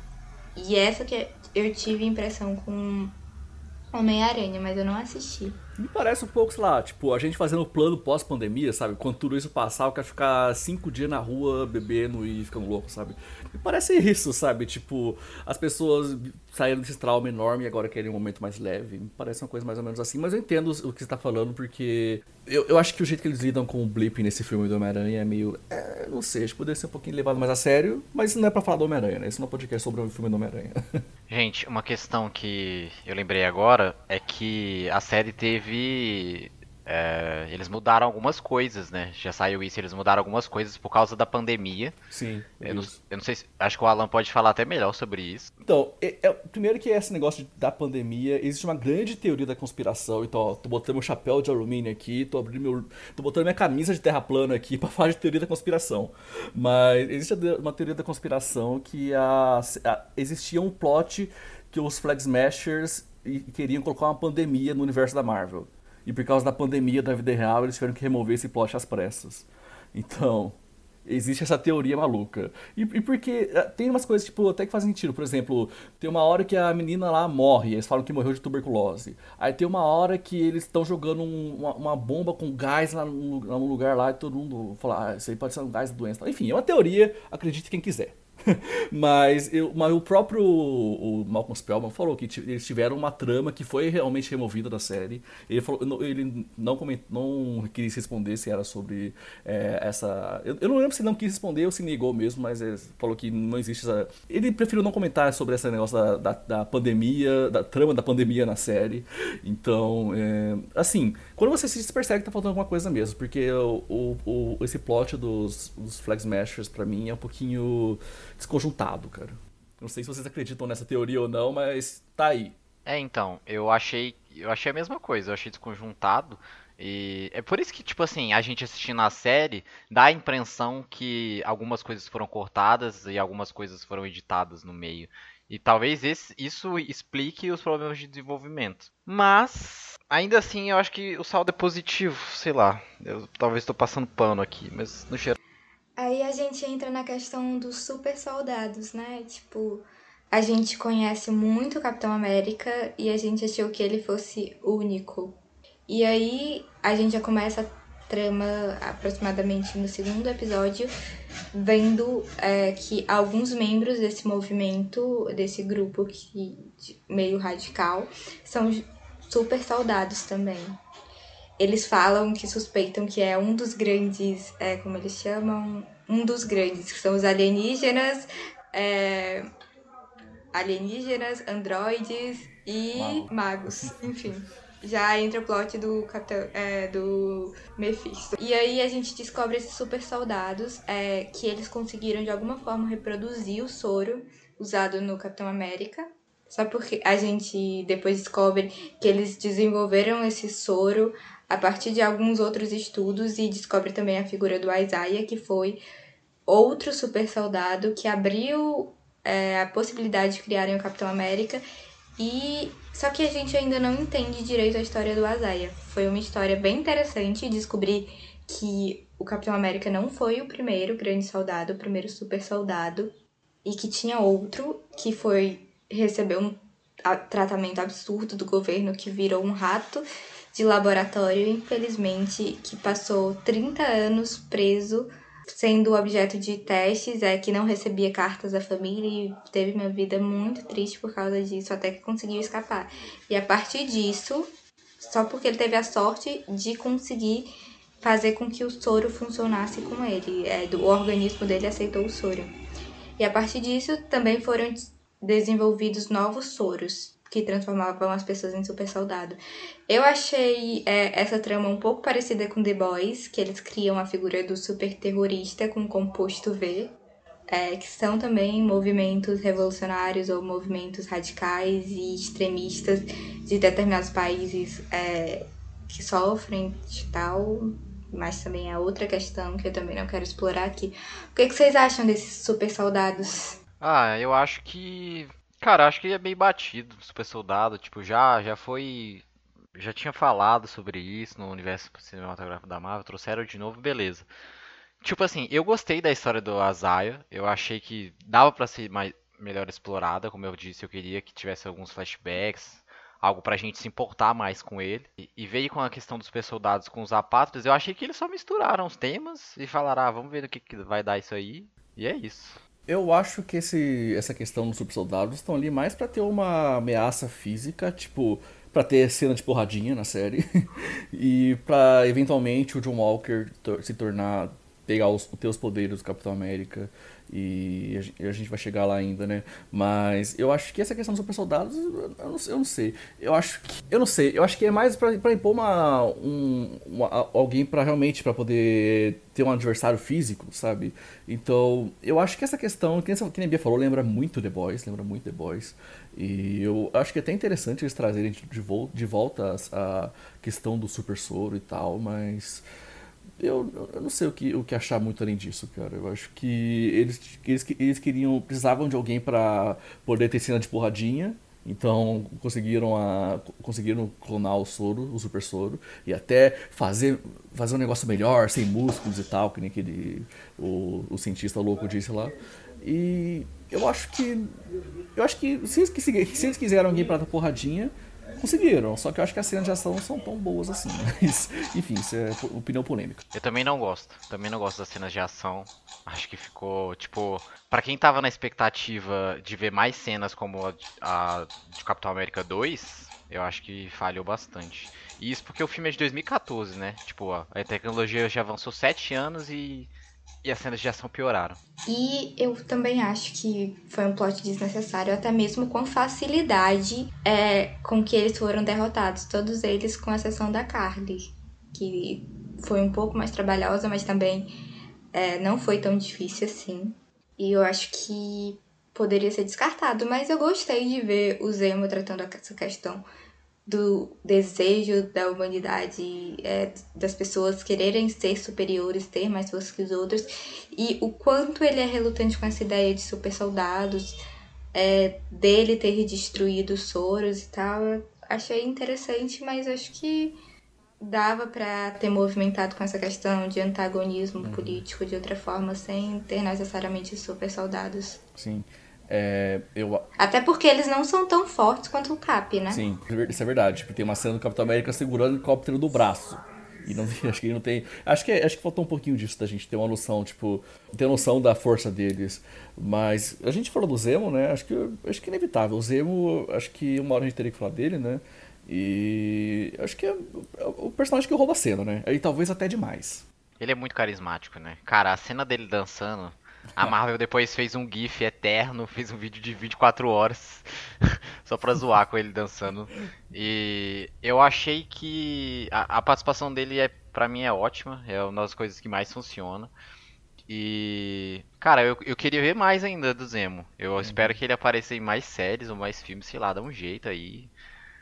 E essa que eu tive impressão com Homem-Aranha, mas eu não assisti. Me parece um pouco, sei lá, tipo, a gente fazendo o plano pós-pandemia, sabe? Quando tudo isso passar, eu quero ficar cinco dias na rua bebendo e ficando louco, sabe? Me parece isso, sabe? Tipo, as pessoas saíram desse trauma enorme e agora querem um momento mais leve. Me parece uma coisa mais ou menos assim, mas eu entendo o que você tá falando, porque eu, eu acho que o jeito que eles lidam com o Blip nesse filme do Homem-Aranha é meio. É, não sei, acho que poderia ser um pouquinho levado mais a sério, mas não é pra falar do Homem-Aranha, né? Isso não é podcast sobre o filme do Homem-Aranha. Gente, uma questão que eu lembrei agora é que a série teve é, eles mudaram algumas coisas, né? Já saiu isso, eles mudaram algumas coisas por causa da pandemia. Sim. Eu não, eu não, sei se. Acho que o Alan pode falar até melhor sobre isso. Então, é, é, primeiro que esse negócio da pandemia, existe uma grande teoria da conspiração. Então, ó, tô botando meu chapéu de alumínio aqui, tô abrindo meu. tô botando minha camisa de terra plana aqui pra falar de teoria da conspiração. Mas existe uma teoria da conspiração que a, a, existia um plot que os Flag Smashers queriam colocar uma pandemia no universo da Marvel. E por causa da pandemia da vida real, eles tiveram que remover esse plot às pressas. Então, existe essa teoria maluca. E, e, porque eh, tem umas coisas, tipo, até que fazem sentido. Por exemplo, tem uma hora que a menina lá morre, eles falam que morreu de tuberculose. Aí tem uma hora que eles estão jogando um, uma, uma, bomba com gás lá num, lugar lá e todo mundo fala, ah, isso aí pode ser um gás doença. Enfim, é uma teoria, acredite quem quiser. mas, eu, mas o próprio o Malcolm Spellman falou que eles tiveram uma trama que foi realmente removida da série. Ele, falou, ele não, coment, não quis responder se era sobre é, essa. Eu, eu, não lembro se não quis responder ou se negou mesmo, mas ele falou que não existe essa. Ele preferiu não comentar sobre esse negócio da, da, da pandemia, da trama da pandemia na série. Então, é, assim, quando você se percebe que tá faltando alguma coisa mesmo, porque o, o, o esse plot dos, dos Flag Smashers pra mim é um pouquinho desconjuntado, cara. Não sei se vocês acreditam nessa teoria ou não, mas tá aí. É, então, eu achei, eu achei a mesma coisa, eu achei desconjuntado. E é por isso que, tipo assim, a gente assistindo a série dá a impressão que algumas coisas foram cortadas e algumas coisas foram editadas no meio. E talvez esse, isso explique os problemas de desenvolvimento. Mas, ainda assim, eu acho que o saldo é positivo, sei lá. Eu talvez estou passando pano aqui, mas no geral. Aí a gente entra na questão dos super soldados, né? Tipo, a gente conhece muito o Capitão América e a gente achou que ele fosse único. E aí a gente já começa a trama aproximadamente no segundo episódio, vendo é, que alguns membros desse movimento, desse grupo que, meio radical, são super soldados também. Eles falam que suspeitam que é um dos grandes, é, como eles chamam, um dos grandes, que são os alienígenas, é, alienígenas, androides e magos, enfim. já entra o plot do Capitão, é, do Mephisto. E aí a gente descobre esses super soldados é, que eles conseguiram de alguma forma reproduzir o soro usado no Capitão América. Só porque a gente depois descobre que eles desenvolveram esse soro a partir de alguns outros estudos e descobre também a figura do Isaiah, que foi outro super soldado que abriu é, a possibilidade de criarem o Capitão América e só que a gente ainda não entende direito a história do Isaiah. Foi uma história bem interessante descobrir que o Capitão América não foi o primeiro grande soldado, o primeiro super soldado, e que tinha outro que foi receber um tratamento absurdo do governo que virou um rato de laboratório, infelizmente, que passou 30 anos preso sendo objeto de testes, é que não recebia cartas da família e teve uma vida muito triste por causa disso, até que conseguiu escapar. E a partir disso, só porque ele teve a sorte de conseguir fazer com que o soro funcionasse com ele, é, o organismo dele aceitou o soro. E a partir disso também foram desenvolvidos novos soros que transformavam as pessoas em super soldado. Eu achei é, essa trama um pouco parecida com The Boys, que eles criam a figura do super terrorista com composto V, é, que são também movimentos revolucionários ou movimentos radicais e extremistas de determinados países é, que sofrem de tal, mas também é outra questão que eu também não quero explorar aqui. O que, que vocês acham desses super soldados? Ah, eu acho que Cara, acho que é bem batido, Super Soldado, tipo, já, já foi. Já tinha falado sobre isso no universo cinematográfico da Marvel, trouxeram de novo, beleza. Tipo assim, eu gostei da história do Azaia, eu achei que dava para ser mais, melhor explorada, como eu disse, eu queria que tivesse alguns flashbacks, algo pra gente se importar mais com ele. E, e veio com a questão dos super soldados com os apátridas, eu achei que eles só misturaram os temas e falaram, ah, vamos ver o que, que vai dar isso aí. E é isso. Eu acho que esse, essa questão dos super soldados estão ali mais para ter uma ameaça física, tipo, para ter cena de porradinha na série e para eventualmente o John Walker se tornar pegar os, ter os poderes do Capitão América e a gente vai chegar lá ainda, né? Mas eu acho que essa questão dos super soldados, eu não, eu não sei. Eu acho que. Eu não sei. Eu acho que é mais pra impor uma, um, uma, alguém para realmente para poder ter um adversário físico, sabe? Então, eu acho que essa questão, que, que a Bia falou, lembra muito The Boys, lembra muito The Boys. E eu acho que é até interessante eles trazerem de, vo de volta a questão do super soro e tal, mas eu, eu não sei o que, o que achar muito além disso, cara. Eu acho que eles, eles, eles queriam, precisavam de alguém para poder ter cena de porradinha. Então conseguiram, a, conseguiram clonar o soro, o super soro, e até fazer, fazer um negócio melhor, sem músculos e tal, que nem aquele o, o cientista louco disse lá. E eu acho que. Eu acho que se eles, se eles quiseram alguém para dar porradinha, conseguiram, só que eu acho que as cenas de ação não são tão boas assim. Mas, enfim, isso é opinião polêmica. Eu também não gosto. Também não gosto das cenas de ação. Acho que ficou, tipo, para quem tava na expectativa de ver mais cenas como a, a de Capitão América 2, eu acho que falhou bastante. E isso porque o filme é de 2014, né? Tipo, a tecnologia já avançou 7 anos e e as cenas de ação pioraram. E eu também acho que foi um plot desnecessário, até mesmo com facilidade é, com que eles foram derrotados. Todos eles, com exceção da Carly, que foi um pouco mais trabalhosa, mas também é, não foi tão difícil assim. E eu acho que poderia ser descartado, mas eu gostei de ver o Zemo tratando essa questão do desejo da humanidade, é, das pessoas quererem ser superiores, ter mais força que os outros, e o quanto ele é relutante com essa ideia de super soldados, é, dele ter destruído os Soros e tal. Eu achei interessante, mas acho que dava para ter movimentado com essa questão de antagonismo uhum. político de outra forma, sem ter necessariamente super soldados. Sim. É, eu... Até porque eles não são tão fortes quanto o Cap, né? Sim, isso é verdade. Tipo, tem uma cena do Capitão América segurando o helicóptero do braço. E não, acho que não tem. Acho que, acho que faltou um pouquinho disso da gente ter uma noção, tipo, ter noção da força deles. Mas a gente falou do Zemo, né? Acho que, acho que é inevitável. O Zemo, acho que uma hora a gente teria que falar dele, né? E acho que é o personagem que rouba a cena, né? E talvez até demais. Ele é muito carismático, né? Cara, a cena dele dançando a Marvel depois fez um GIF eterno, fez um vídeo de 24 horas só pra zoar com ele dançando. E eu achei que a, a participação dele é, pra mim é ótima, é uma das coisas que mais funciona. E. Cara, eu, eu queria ver mais ainda do Zemo. Eu uhum. espero que ele apareça em mais séries ou mais filmes, sei lá, dá um jeito aí.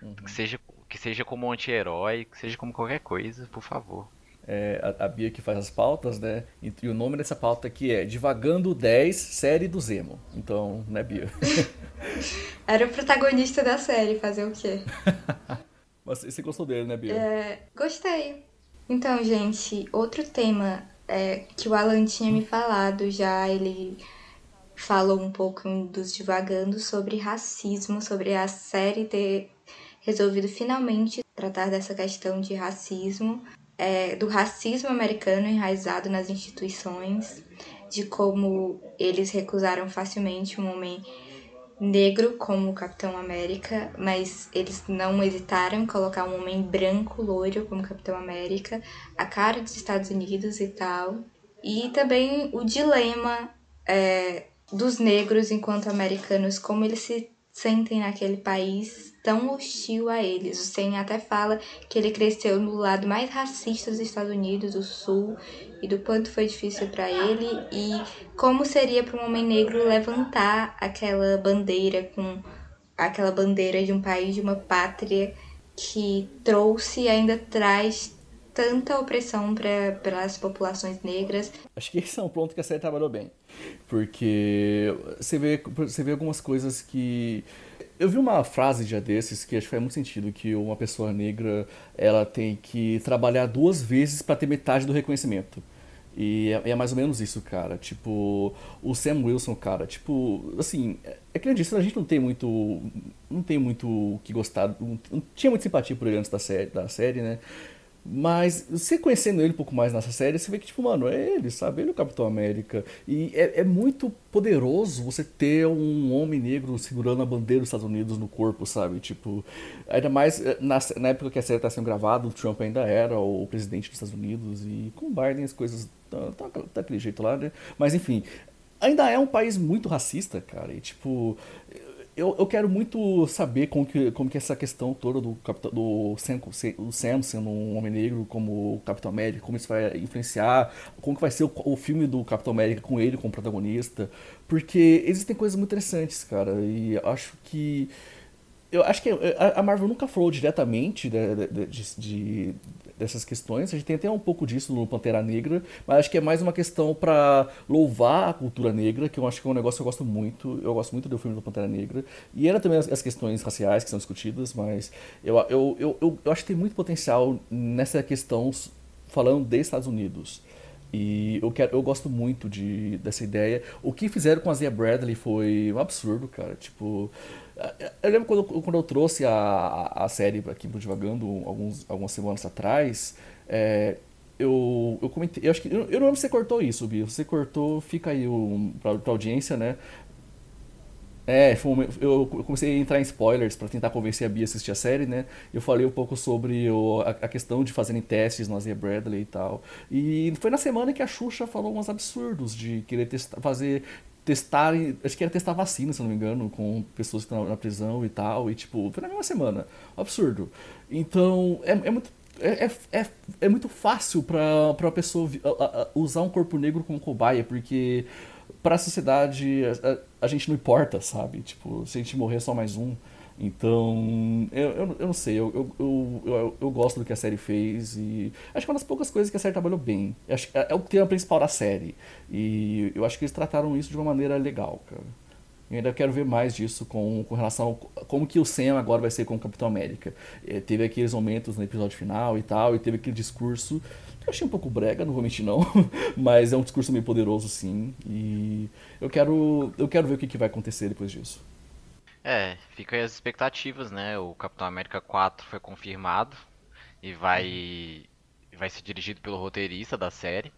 Uhum. Que, seja, que seja como anti-herói, que seja como qualquer coisa, por favor. É, a, a, Bia que faz as pautas, né? E, e, o nome dessa pauta aqui é Divagando 10, série do Zemo. Então, né, Bia? Era o protagonista da série, fazer o quê? Mas você gostou dele, né, Bia? É, gostei. Então, gente, outro tema é, que o Alan tinha me falado já, ele falou um pouco dos divagando sobre racismo, sobre a série ter resolvido finalmente tratar dessa questão de racismo, é, do racismo americano enraizado nas instituições, de como eles recusaram facilmente um homem negro como o Capitão América, mas eles não hesitaram em colocar um homem branco, loiro como Capitão América, a cara dos Estados Unidos e tal. E também o dilema é, dos negros enquanto americanos, como eles se sentem naquele país tão hostil a eles. O Sen até fala que ele cresceu no lado mais racista dos Estados Unidos, do Sul, e do quanto foi difícil para ele e como seria para um homem negro levantar aquela bandeira com aquela bandeira de um país, de uma pátria que trouxe e ainda traz tanta opressão para as populações negras. Acho que esse é um ponto que a série trabalhou bem. Porque você vê, você vê algumas coisas que. Eu vi uma frase já desses que acho que faz muito sentido, que uma pessoa negra ela tem que trabalhar duas vezes para ter metade do reconhecimento. E é, é, mais ou menos isso, cara. Tipo, o Sam Wilson, cara, tipo, assim, é que disse, a gente não tem muito. Não tem muito que gostar. Não, não, tinha muita simpatia por ele antes da série, da série, né? Mas você conhecendo ele um pouco mais nessa série, você vê que, tipo, mano, é ele, sabe? Ele é o Capitão América. E é, é muito poderoso você ter um homem negro segurando a bandeira dos Estados Unidos no corpo, sabe? Tipo, ainda mais eh, na, na época que a série tá sendo gravada, o Trump ainda era o presidente dos Estados Unidos. E com o Biden as coisas tá, tá, tá daquele jeito lá, né? Mas enfim, ainda é um país muito racista, cara. E, tipo, eu, eu quero muito saber como que, como que essa questão toda do, do Sam, o Sam sendo um homem negro como Capitão América, como isso vai influenciar, como que vai ser o, o filme do Capitão América com ele como protagonista, porque existem coisas muito interessantes, cara, e acho que eu acho que a Marvel nunca falou diretamente de, de, de, dessas questões. A gente tem até um pouco disso no Pantera Negra, mas acho que é mais uma questão para louvar a cultura negra, que eu acho que é um negócio que eu gosto muito. Eu gosto muito do filme do Pantera Negra. E era também as, as questões raciais que são discutidas, mas eu, eu, eu, eu, eu acho que tem muito potencial nessa questão falando dos Estados Unidos. E eu, quero, eu gosto muito de, dessa ideia. O que fizeram com a Zia Bradley foi um absurdo, cara. Tipo, eu lembro quando, quando eu trouxe a, a série aqui pro Divagando alguns, algumas semanas atrás, é, eu, eu comentei, eu acho que, eu, eu não lembro se você cortou isso, Bia, você cortou, fica aí o, pra, pra audiência, né, é, eu comecei a entrar em spoilers para tentar convencer a Bia a assistir a série, né? Eu falei um pouco sobre o, a, a, questão de fazerem testes no Asia Bradley e tal. E foi na semana que a Xuxa falou uns absurdos de querer testar, fazer testar, acho que era testar vacina, se não me engano, com pessoas que estão na prisão e tal, e tipo, foi na mesma semana. Absurdo. Então, é, é muito. É, é, é, é muito fácil para a pessoa usar um corpo negro como cobaia, porque para a sociedade a, a, gente não importa, sabe? Tipo, se a gente morrer só mais um. Então, eu, eu, eu não sei, eu, eu, eu, eu, gosto do que a série fez e acho que é uma das poucas coisas que a série trabalhou bem. Acho é, é o tema principal da série. E eu acho que eles trataram isso de uma maneira legal, cara. Eu ainda quero ver mais disso com, com relação a como que o Sam agora vai ser com o Capitão América. É, teve aqueles momentos no episódio final e tal, e teve aquele discurso que eu achei um pouco brega, não vou mentir não, mas é um discurso meio poderoso sim. E eu quero, eu quero ver o que, que vai acontecer depois disso. É, fica aí as expectativas, né? O Capitão América 4 foi confirmado e vai vai ser dirigido pelo roteirista da série.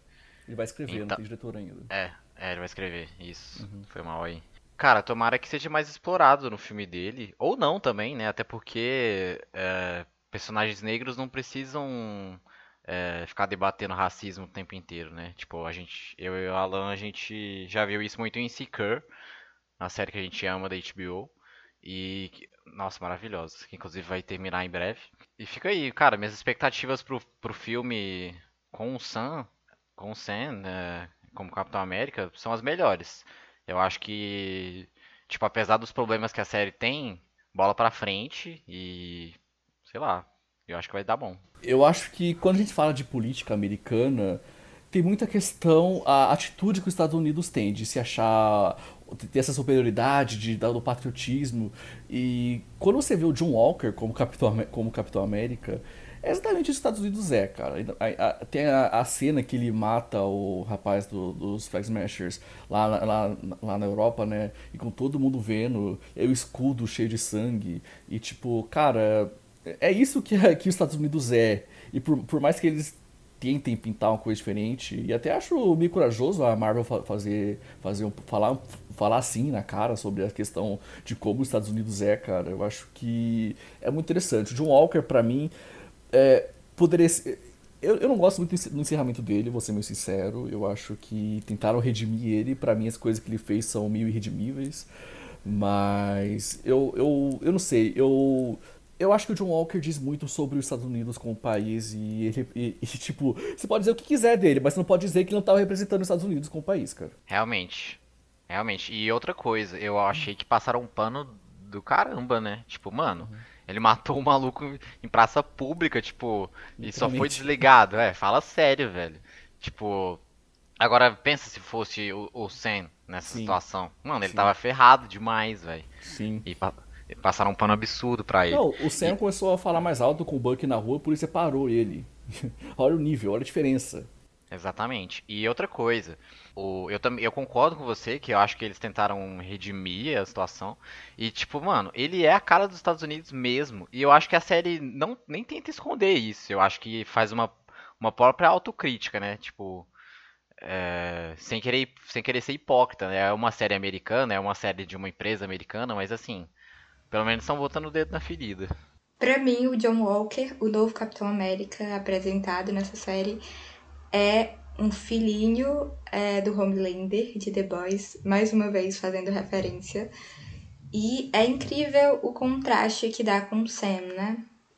Ele vai escrever, então, não tem diretor ainda. É, é, ele vai escrever, isso. Uhum. Foi mal aí. Cara, tomara que seja mais explorado no filme dele. Ou não também, né? Até porque é, personagens negros não precisam é, ficar debatendo racismo o tempo inteiro, né? Tipo, a gente, eu e o Alan, a gente já viu isso muito em Seeker, na série que a gente ama da HBO. E Nossa, maravilhosa. Que inclusive vai terminar em breve. E fica aí, cara, minhas expectativas pro, pro filme com o Sam, com o Sam, né, como Capitão América, são as melhores. Eu acho que, tipo, apesar dos problemas que a série tem, bola pra frente e. sei lá. Eu acho que vai dar bom. Eu acho que quando a gente fala de política americana, tem muita questão, a atitude que os Estados Unidos têm de se achar, ter essa superioridade, de do patriotismo. E quando você vê o John Walker como Capitão, como Capitão América, é exatamente os Estados Unidos é, cara. Tem a, a cena que ele mata o rapaz do, dos Flag Smashers lá, lá, lá na Europa, né? E com todo mundo vendo, é o escudo cheio de sangue. E tipo, cara, é isso que, que os Estados Unidos é. E por, por mais que eles tentem pintar uma coisa diferente, e até acho meio corajoso a Marvel fazer, fazer falar, falar assim na cara sobre a questão de como os Estados Unidos é, cara. Eu acho que é muito interessante. O John Walker, para mim, é, poderia. Eu, eu não gosto muito do encerramento dele, vou ser meio sincero. Eu acho que tentaram redimir ele. para mim, as coisas que ele fez são meio irredimíveis. Mas eu, eu, eu não sei. Eu, eu acho que o John Walker diz muito sobre os Estados Unidos como país. E, ele, e, e, tipo, você pode dizer o que quiser dele, mas você não pode dizer que ele não estava representando os Estados Unidos como país, cara. Realmente. Realmente. E outra coisa, eu achei que passaram um pano do caramba, né? Tipo, mano. Uhum ele matou o maluco em praça pública, tipo, e só foi desligado. É, fala sério, velho. Tipo, agora pensa se fosse o, o Sen nessa Sim. situação. Mano, ele Sim. tava ferrado demais, velho. Sim. E passaram um pano absurdo pra ele. Não, o Sam e... começou a falar mais alto com o Buck na rua, por isso parou ele. olha o nível, olha a diferença. Exatamente. E outra coisa, o, eu, também eu concordo com você que eu acho que eles tentaram redimir a situação. E, tipo, mano, ele é a cara dos Estados Unidos mesmo. E eu acho que a série não nem tenta esconder isso. Eu acho que faz uma, uma própria autocrítica, né? Tipo. É, sem, querer, sem querer ser hipócrita, né? É uma série americana, é uma série de uma empresa americana, mas assim, pelo menos estão botando o dedo na ferida. Pra mim, o John Walker, o novo Capitão América apresentado nessa série, é um filhinho é, do Homelander de The Boys, mais uma vez fazendo referência. E é incrível o contraste que dá com o Sam, né?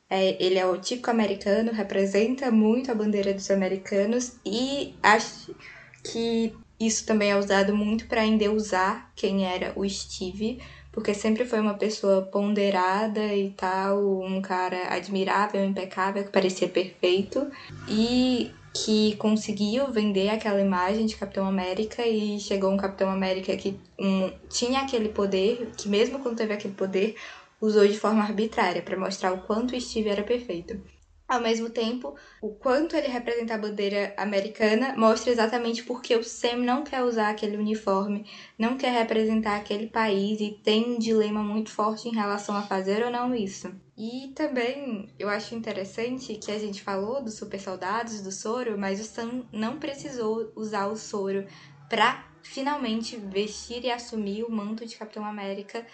É, ele é o típico americano, representa muito a bandeira dos americanos e acho que isso também é usado muito para endeusar quem era o Steve, porque sempre foi uma pessoa ponderada e tal, um cara admirável, impecável, que parecia perfeito. E que conseguiu vender aquela imagem de Capitão América e chegou um Capitão América que um, tinha aquele poder, que mesmo quando teve aquele poder, usou de forma arbitrária para mostrar o quanto Steve era perfeito. Ao mesmo tempo, o quanto ele representa a bandeira americana mostra exatamente porque o Sam não quer usar aquele uniforme, não quer representar aquele país e tem um dilema muito forte em relação a fazer ou não isso. E também eu acho interessante que a gente falou dos super soldados, do soro, mas o Sam não precisou usar o soro para finalmente vestir e assumir o manto de Capitão América,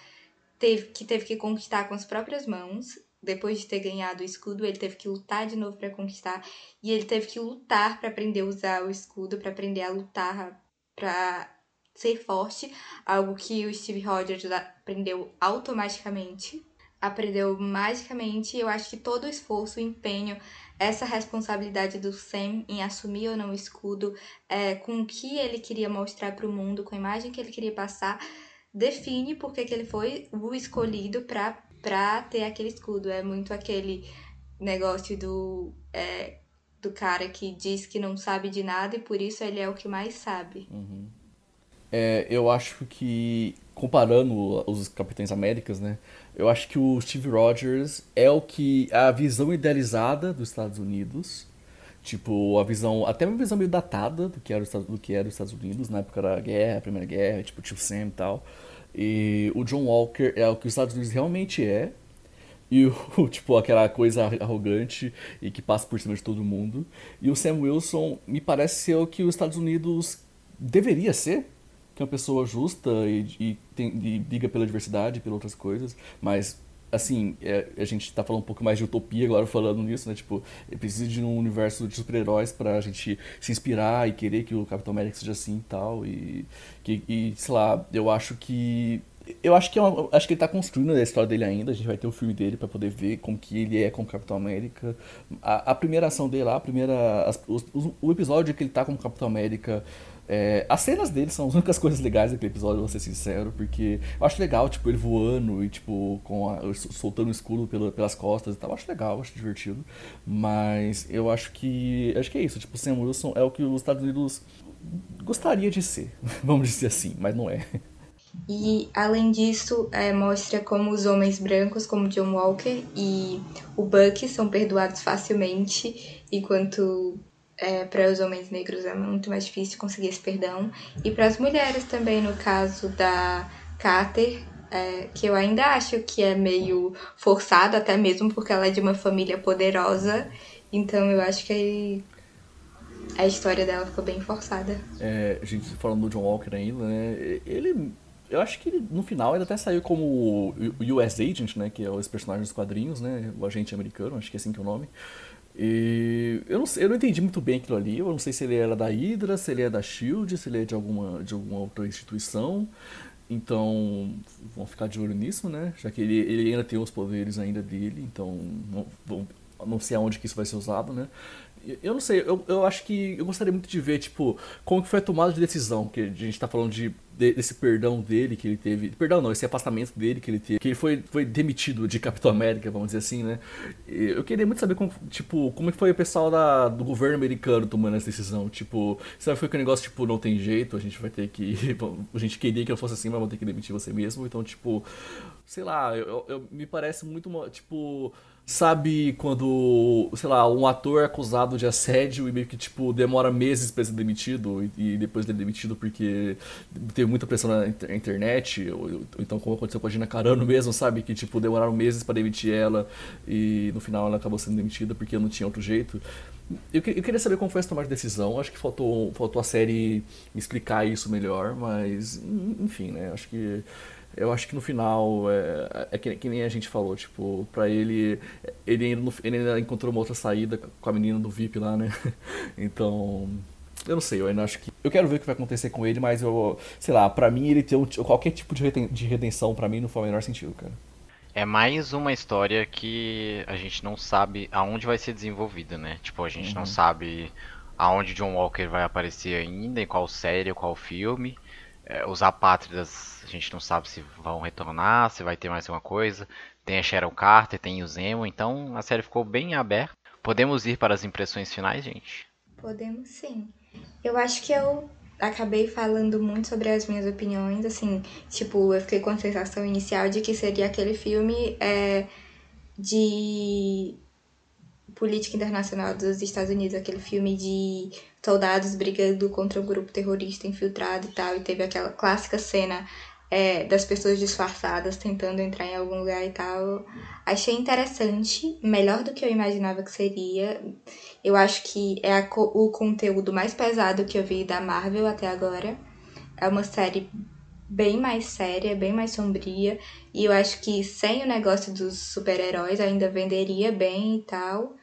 teve, que teve que conquistar com as próprias mãos depois de ter ganhado o escudo, ele teve que lutar de novo para conquistar. E ele teve que lutar para aprender a usar o escudo, para aprender a lutar, para ser forte. Algo que o Steve Rogers aprendeu automaticamente. Aprendeu magicamente. Eu acho que todo o esforço, o empenho, essa responsabilidade do Sam em assumir ou não o escudo, é, com o que ele queria mostrar para o mundo, com a imagem que ele queria passar, define porque que ele foi o escolhido para pra ter aquele escudo. É muito aquele negócio do, é, do cara que diz que não sabe de nada e por isso ele é o que mais sabe. Uhum. É, eu acho que, comparando os Capitães Américas, né? Eu acho que o Steve Rogers é o que. a visão idealizada dos Estados Unidos. Tipo, a visão. Até uma visão meio datada do que era, do que era os Estados Unidos na época da guerra, Primeira Guerra, tipo, Tio Sam e tal. E o John Walker é o que os Estados Unidos realmente é. E o, tipo, aquela coisa arrogante e que passa por cima de todo mundo. E o Sam Wilson me parece ser o que os Estados Unidos deveria ser. Que é uma pessoa justa e, e, tem, e liga pela diversidade e pelas outras coisas. Mas assim, é, a gente tá falando um pouco mais de utopia agora falando nisso, né? Tipo, precisa de um universo de super-heróis pra gente se inspirar e querer que o Capitão América seja assim e tal. E, que, e, sei lá, eu acho que Eu acho que, é uma, acho que ele tá construindo a história dele ainda. A gente vai ter o filme dele para poder ver como que ele é como Capitão América. A, a primeira ação dele lá, a primeira. As, os, o episódio que ele tá como Capitão América. É, as cenas dele são as únicas coisas legais daquele episódio, vou ser sincero, porque eu acho legal, tipo, ele voando e, tipo, com a, soltando o escudo pelo, pelas costas e tal. Eu acho legal, eu acho divertido. Mas eu acho que. Acho que é isso, tipo, Sam Wilson é o que os Estados Unidos gostaria de ser, vamos dizer assim, mas não é. E além disso, é, mostra como os homens brancos, como John Walker e o Buck, são perdoados facilmente, enquanto é, para os homens negros é muito mais difícil conseguir esse perdão. E para as mulheres também, no caso da Carter, é, que eu ainda acho que é meio forçado, até mesmo porque ela é de uma família poderosa. Então eu acho que a história dela ficou bem forçada. É, gente falando do John Walker ainda, né? Ele. Eu acho que no final ele até saiu como o US Agent, né? Que é os personagens dos quadrinhos, né? O agente americano, acho que é assim que é o nome. E eu não, eu não entendi muito bem aquilo ali. Eu não sei se ele era da Hydra, se ele é da Shield, se ele é de alguma, de alguma outra instituição. Então, vão ficar de olho nisso, né? Já que ele, ele ainda tem os poderes ainda dele, então não, não sei aonde que isso vai ser usado, né? Eu não sei, eu, eu acho que eu gostaria muito de ver, tipo, como que foi a tomada de decisão, que a gente tá falando de, de, desse perdão dele que ele teve. Perdão não, esse afastamento dele que ele teve. Que ele foi, foi demitido de Capitão América, vamos dizer assim, né? Eu queria muito saber como, tipo, como foi o pessoal da, do governo americano tomando essa decisão. Tipo, será que foi aquele negócio, tipo, não tem jeito, a gente vai ter que. A gente queria que eu fosse assim, mas vamos ter que demitir você mesmo. Então, tipo, sei lá, eu, eu me parece muito, tipo Sabe quando, sei lá, um ator é acusado de assédio e meio que, tipo, demora meses pra ser demitido e, depois ele é demitido porque teve muita pressão na internet, ou, ou, então como aconteceu com a Gina Carano mesmo, sabe? Que, tipo, demoraram meses para demitir ela e no final ela acabou sendo demitida porque não tinha outro jeito. Eu, eu queria saber como foi essa tomada de decisão, acho que faltou, faltou a série explicar isso melhor, mas, enfim, né? Acho que eu acho que no final é, é que, que, nem a gente falou, tipo, pra ele, ele ainda, ele ainda encontrou uma outra saída com a menina do VIP lá, né? Então, eu não sei, eu ainda acho que. Eu quero ver o que vai acontecer com ele, mas eu, sei lá, pra mim ele ter um, qualquer tipo de redenção, pra mim não faz o menor sentido, cara. É mais uma história que a gente não sabe aonde vai ser desenvolvida, né? Tipo, a gente uhum. não sabe aonde John Walker vai aparecer ainda, em qual série, qual filme. É, os apátridas, a gente não sabe se vão retornar, se vai ter mais alguma coisa. Tem a Sharon Carter, tem o Zemo, então a série ficou bem aberta. Podemos ir para as impressões finais, gente? Podemos sim. Eu acho que eu acabei falando muito sobre as minhas opiniões, assim, tipo, eu fiquei com a sensação inicial de que seria aquele filme é, de política internacional dos Estados Unidos, aquele filme de soldados brigando contra um grupo terrorista infiltrado e tal, e teve aquela clássica cena é, das pessoas disfarçadas tentando entrar em algum lugar e tal. Achei interessante, melhor do que eu imaginava que seria. Eu acho que é a, o conteúdo mais pesado que eu vi da Marvel até agora. É uma série bem mais séria, bem mais sombria. E eu acho que sem o negócio dos super-heróis ainda venderia bem e tal.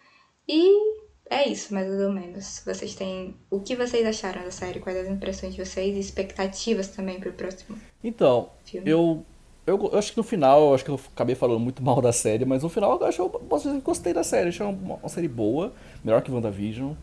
E é isso, mais ou menos. Vocês têm. O que vocês acharam da série? Quais as impressões de vocês e expectativas também pro próximo? Então, filme? eu. Eu, eu acho que no final, eu acho que eu acabei falando muito mal da série, mas no final eu acho eu posso dizer que gostei da série. Achei uma, uma série boa, melhor que WandaVision.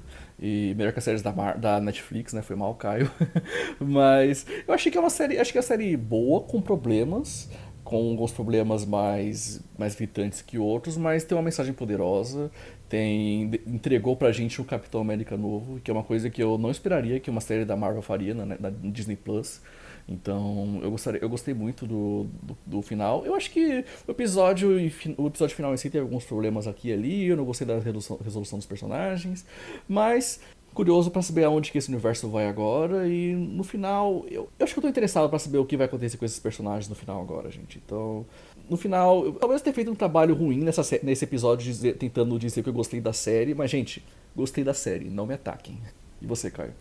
E melhor que as séries da, Mar, da Netflix, né? Foi mal, Caio. mas eu achei que é uma série. Acho que é uma série boa, com problemas com alguns problemas mais, mais gritantes que outros, mas tem uma mensagem poderosa, tem entregou pra gente o Capitão América novo, que é uma coisa que eu não esperaria que uma série da Marvel faria na, na Disney Plus. Então, eu, gostaria, eu gostei muito do, do, do, final. Eu acho que o episódio, o episódio final em si tem alguns problemas aqui e ali. Eu não gostei da resolução, resolução dos personagens. Mas, curioso para saber aonde que esse universo vai agora. E no final, eu, eu acho que eu tô interessado para saber o que vai acontecer com esses personagens no final agora, gente. Então, no final, eu, talvez tenha feito um trabalho ruim nessa, nesse episódio, dizer, tentando dizer que eu gostei da série, mas, gente, gostei da série, não me ataquem. E você, Caio?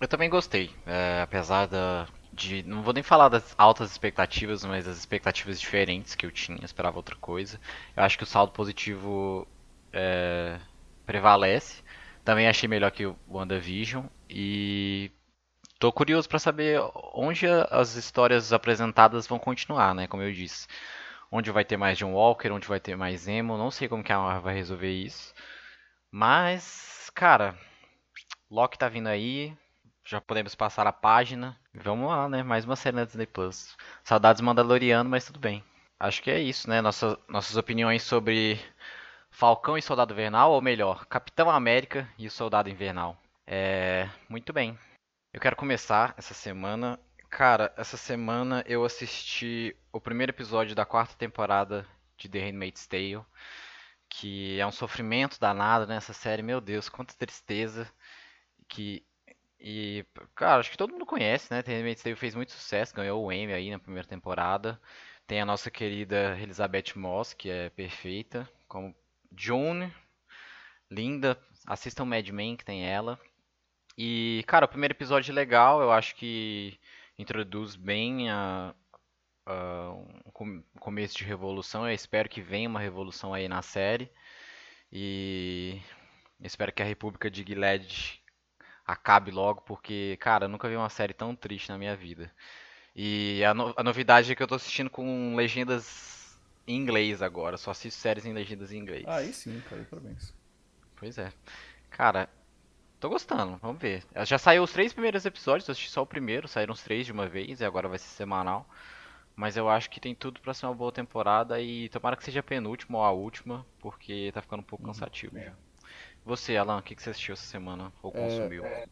Eu também gostei, é, apesar da, de. Não vou nem falar das altas expectativas, mas das expectativas diferentes que eu tinha, esperava outra coisa. Eu acho que o saldo positivo é, prevalece. Também achei melhor que o WandaVision. E tô curioso para saber onde as histórias apresentadas vão continuar, né? Como eu disse. Onde vai ter mais John Walker, onde vai ter mais Emo, não sei como que a Marvel vai resolver isso. Mas, cara, Loki tá vindo aí, já podemos passar a página. Vamos lá, né? Mais uma série na Disney Plus. Saudades Mandaloriano, mas tudo bem. Acho que é isso, né? Nossa, nossas opiniões sobre Falcão e Soldado Invernal, ou melhor, Capitão América e o Soldado Invernal. É. Muito bem. Eu quero começar essa semana. Cara, essa semana eu assisti o primeiro episódio da quarta temporada de The Handmaid's Tale. Que é um sofrimento danado nessa série, meu Deus, quanta tristeza. Que e, cara, acho que todo mundo conhece, né? The Handmaid's Tale fez muito sucesso, ganhou o Emmy aí na primeira temporada. Tem a nossa querida Elizabeth Moss, que é perfeita, como June, linda. Assistam Mad Men, que tem ela. E, cara, o primeiro episódio é legal, eu acho que introduz bem a, a, um começo de revolução. Eu espero que venha uma revolução aí na série. E espero que a República de Gilead acabe logo, porque, cara, eu nunca vi uma série tão triste na minha vida. E a, no a novidade é que eu tô assistindo com legendas em inglês agora, só assisto séries em legendas em inglês. Ah, aí sim, cara, parabéns. Pois é. Cara, tô gostando, vamos ver. Já saiu os três primeiros episódios, eu assisti só o primeiro, saíram os três de uma vez e agora vai ser semanal. Mas eu acho que tem tudo para ser uma boa temporada e tomara que seja a penúltima ou a última, porque tá ficando um pouco uhum. cansativo já. Você, Alan, o que, que você assistiu essa semana ou é, consumiu? É,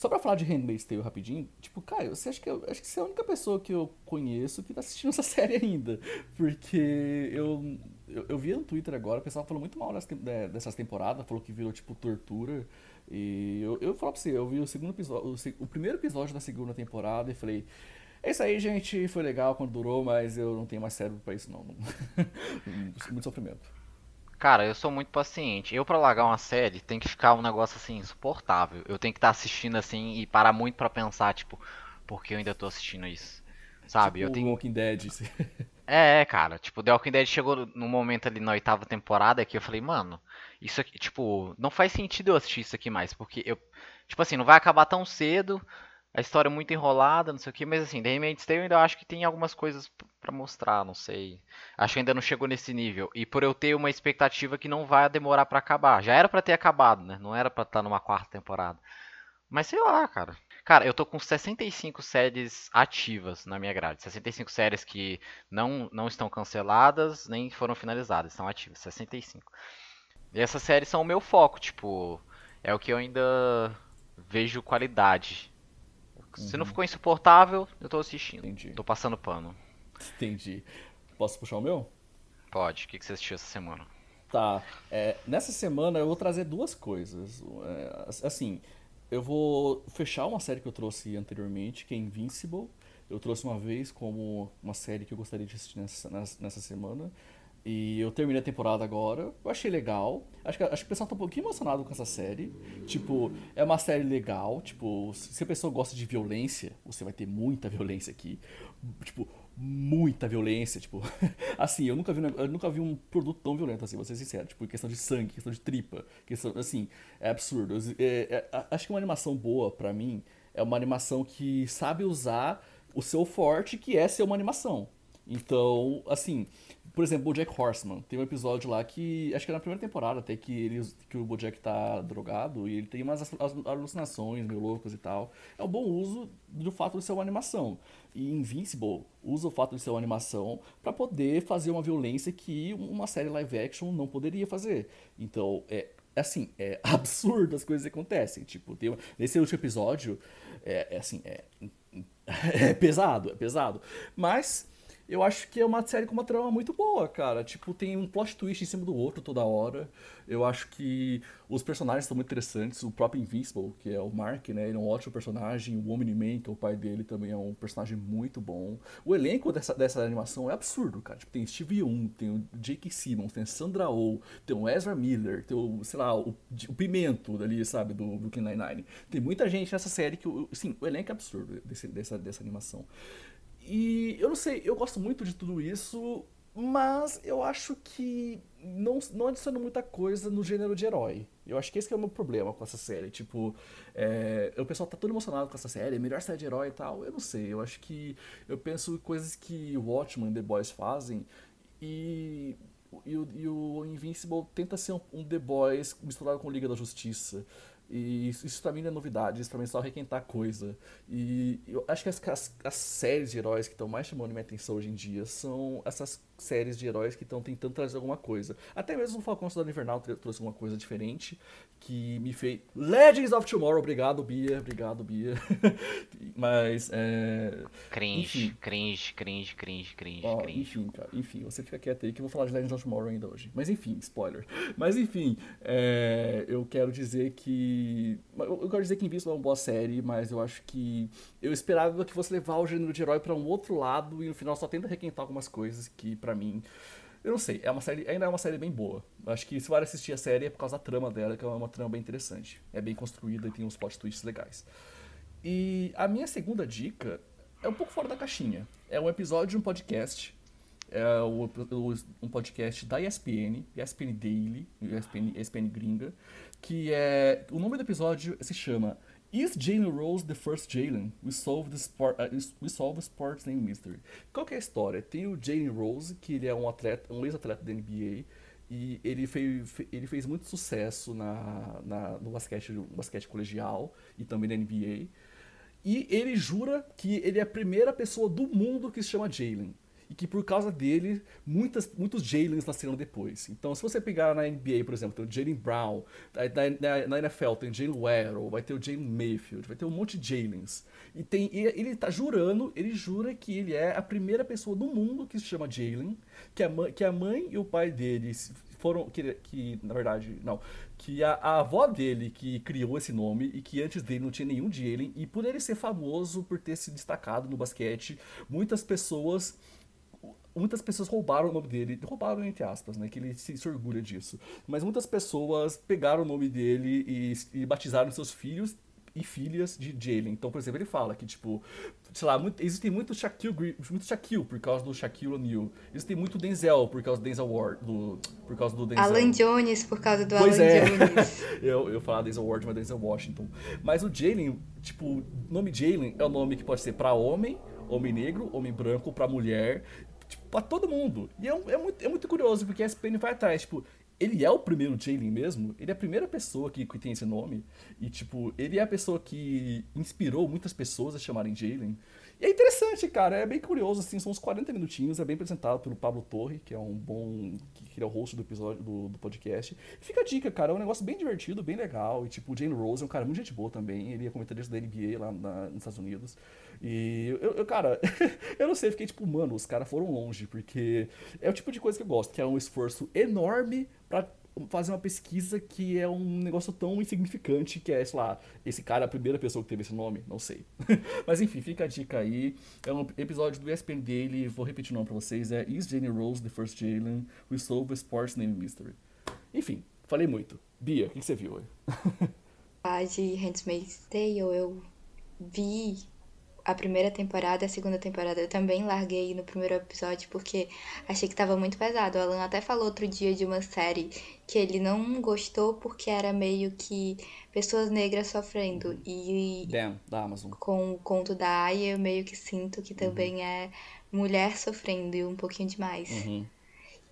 só pra falar de Handmaid's Tale rapidinho, tipo, Caio, você acha que eu, acho que você é a única pessoa que eu conheço que tá assistindo essa série ainda. Porque eu, eu, eu vi no Twitter agora, o pessoal falou muito mal dessa, dessas temporadas, falou que virou, tipo, tortura. E eu, eu falo pra você, eu vi o segundo episódio, o, o primeiro episódio da segunda temporada e falei. É isso aí, gente. Foi legal quando durou, mas eu não tenho mais cérebro para isso, não. Muito sofrimento. Cara, eu sou muito paciente. Eu, pra largar uma série, tem que ficar um negócio assim, insuportável. Eu tenho que estar tá assistindo assim e parar muito para pensar, tipo, por que eu ainda tô assistindo isso? Sabe? Tipo eu tenho. Walking Dead. É, cara, tipo, The Walking Dead chegou num momento ali na oitava temporada que eu falei, mano, isso aqui, tipo, não faz sentido eu assistir isso aqui mais, porque eu, tipo assim, não vai acabar tão cedo, a história é muito enrolada, não sei o que, mas assim, The Handmaid's Tale eu ainda acho que tem algumas coisas para mostrar, não sei. Acho que ainda não chegou nesse nível. E por eu ter uma expectativa que não vai demorar para acabar. Já era para ter acabado, né? Não era para estar tá numa quarta temporada. Mas sei lá, cara. Cara, eu tô com 65 séries ativas na minha grade. 65 séries que não, não estão canceladas, nem foram finalizadas, estão ativas. 65. E essas séries são o meu foco, tipo, é o que eu ainda vejo qualidade se não uhum. ficou insuportável, eu tô assistindo. Entendi. Tô passando pano. Entendi. Posso puxar o meu? Pode. O que você assistiu essa semana? Tá. É, nessa semana eu vou trazer duas coisas. É, assim, eu vou fechar uma série que eu trouxe anteriormente, que é Invincible. Eu trouxe uma vez como uma série que eu gostaria de assistir nessa, nessa semana. E eu terminei a temporada agora. Eu achei legal. Acho que, acho que o pessoal tá um pouquinho emocionado com essa série. Tipo, é uma série legal. Tipo, se a pessoa gosta de violência, você vai ter muita violência aqui. Tipo, muita violência. Tipo, assim, eu nunca vi, eu nunca vi um produto tão violento assim, vou ser sincero. Tipo, questão de sangue, questão de tripa. Questão, assim, é absurdo. É, é, acho que uma animação boa, para mim, é uma animação que sabe usar o seu forte, que é ser uma animação. Então, assim, por exemplo, Bojack Horseman. Tem um episódio lá que, acho que é na primeira temporada até, que, ele, que o Bojack tá drogado e ele tem umas alucinações meio loucas e tal. É um bom uso do fato de ser uma animação. E Invincible usa o fato de ser uma animação para poder fazer uma violência que uma série live action não poderia fazer. Então, é assim, é absurdo as coisas que acontecem. Tipo, tem, nesse último episódio, é, é assim, é, é pesado, é pesado. Mas eu acho que é uma série com uma trama muito boa, cara. Tipo, tem um plot twist em cima do outro toda hora. Eu acho que os personagens são muito interessantes. O próprio Invincible, que é o Mark, né? Ele é um ótimo personagem. O Omni-Man, que é o pai dele, também é um personagem muito bom. O elenco dessa, dessa animação é absurdo, cara. Tipo, tem Steve Young, tem o Jake Simmons, tem Sandra Oh, tem o Ezra Miller, tem o, sei lá, o, o Pimento dali, sabe, do Brooklyn Nine-Nine. Tem muita gente nessa série que, sim, o elenco é absurdo desse, dessa, dessa animação. E eu não sei, eu gosto muito de tudo isso, Mas eu acho que não, não adiciona muita coisa no gênero de herói. Eu acho que esse que é o meu problema com essa série. Tipo, é, o pessoal tá todo emocionado com essa série, é melhor série de herói e tal. Eu não sei, eu acho que. Eu penso coisas que Watchmen e The Boys fazem e. E o, e o Invincible tenta ser um, um The Boys misturado com Liga da Justiça. E isso, isso pra mim não é novidade, isso pra mim é só requentar coisa. E eu acho que as, as, as séries de heróis que estão mais chamando minha atenção hoje em dia são essas séries de heróis que estão tentando trazer alguma coisa. Até mesmo o Falcão Soldado Invernal trouxe alguma coisa diferente que me fez. Legends of Tomorrow, obrigado, Bia, obrigado, Bia. Mas. É... Cringe, enfim. cringe, cringe, cringe, cringe, oh, cringe. Enfim, cara, enfim, você fica quieto aí que eu vou falar de Legends of Tomorrow ainda hoje. Mas enfim, spoiler. Mas enfim, é... eu quero dizer que. Eu quero dizer que Invincible é uma boa série, mas eu acho que. Eu esperava que fosse levar o gênero de herói para um outro lado e no final só tenta requentar algumas coisas que, para mim eu não sei, é uma série, ainda é uma série bem boa. Acho que se vai assistir a série é por causa da trama dela, que é uma trama bem interessante. É bem construída e tem uns plot twists legais. E a minha segunda dica é um pouco fora da caixinha. É um episódio de um podcast. É um podcast da ESPN, ESPN Daily, ESPN, ESPN Gringa, que é. O nome do episódio se chama Is Jalen Rose the first Jalen? We solve the sport, uh, we solve sports name mystery. Qual que é a história? Tem o Jalen Rose, que ele é um atleta, um ex-atleta da NBA, e ele fez, ele fez muito sucesso na, na, no basquete, no basquete colegial e também na NBA. E ele jura que ele é a primeira pessoa do mundo que se chama Jalen e que por causa dele, muitas, muitos Jalens nasceram depois. Então, se você pegar na NBA, por exemplo, tem o Jalen Brown, na, na, NFL tem o Jalen Waddle, vai ter o Jalen Mayfield, vai ter um monte de Jalens. E tem, ele tá jurando, ele jura que ele é a primeira pessoa do mundo que se chama Jalen, que a, que a mãe e o pai dele foram, que, que na verdade, não, que a, a, avó dele que criou esse nome e que antes dele não tinha nenhum Jalen, e por ele ser famoso, por ter se destacado no basquete, muitas pessoas muitas pessoas roubaram o nome dele, roubaram entre aspas, né, que ele se, se orgulha disso. Mas muitas pessoas pegaram o nome dele e, e batizaram seus filhos e filhas de Jalen. Então, por exemplo, ele fala que, tipo, sei lá, muito, existem muito Shaquille, muito Shaquille por causa do Shaquille O'Neal. Existem muito Denzel por causa do Denzel Ward, do, por causa do Denzel. Alan Jones por causa do pois Alan é. Jones. eu, eu falar Denzel Ward, mas Denzel Washington. Mas o Jalen, tipo, o nome Jalen é o um nome que pode ser para homem, homem negro, homem branco, para mulher pra todo mundo. E é, é, muito, é muito curioso, porque a SPN vai atrás, tipo, ele é o primeiro Jalen mesmo, ele é a primeira pessoa que, que tem esse nome, e tipo, ele é a pessoa que inspirou muitas pessoas a chamarem Jalen. E é interessante, cara, é bem curioso, assim, são uns 40 minutinhos, é bem apresentado pelo Pablo Torre, que é um bom. que é o host do episódio do, do podcast. E fica a dica, cara, é um negócio bem divertido, bem legal. E tipo, o Jane Rose é um cara muito gente boa também, ele é comentarista da NBA lá na, nos Estados Unidos. E eu, eu cara, eu não sei, fiquei tipo, mano, os caras foram longe, porque é o tipo de coisa que eu gosto, que é um esforço enorme para fazer uma pesquisa que é um negócio tão insignificante que é, sei lá, esse cara é a primeira pessoa que teve esse nome, não sei. Mas enfim, fica a dica aí. É um episódio do ESPN Daily, vou repetir o nome pra vocês, é Is Jane Rose the First Jalen? We Solve a Sports Name Mystery. Enfim, falei muito. Bia, o que, que você viu aí? A de Handmaid's Tale eu vi a primeira temporada a segunda temporada eu também larguei no primeiro episódio porque achei que tava muito pesado. O Alan até falou outro dia de uma série que ele não gostou porque era meio que pessoas negras sofrendo. E Damn, da Amazon. com o conto da Aya eu meio que sinto que também uhum. é mulher sofrendo e um pouquinho demais. Uhum.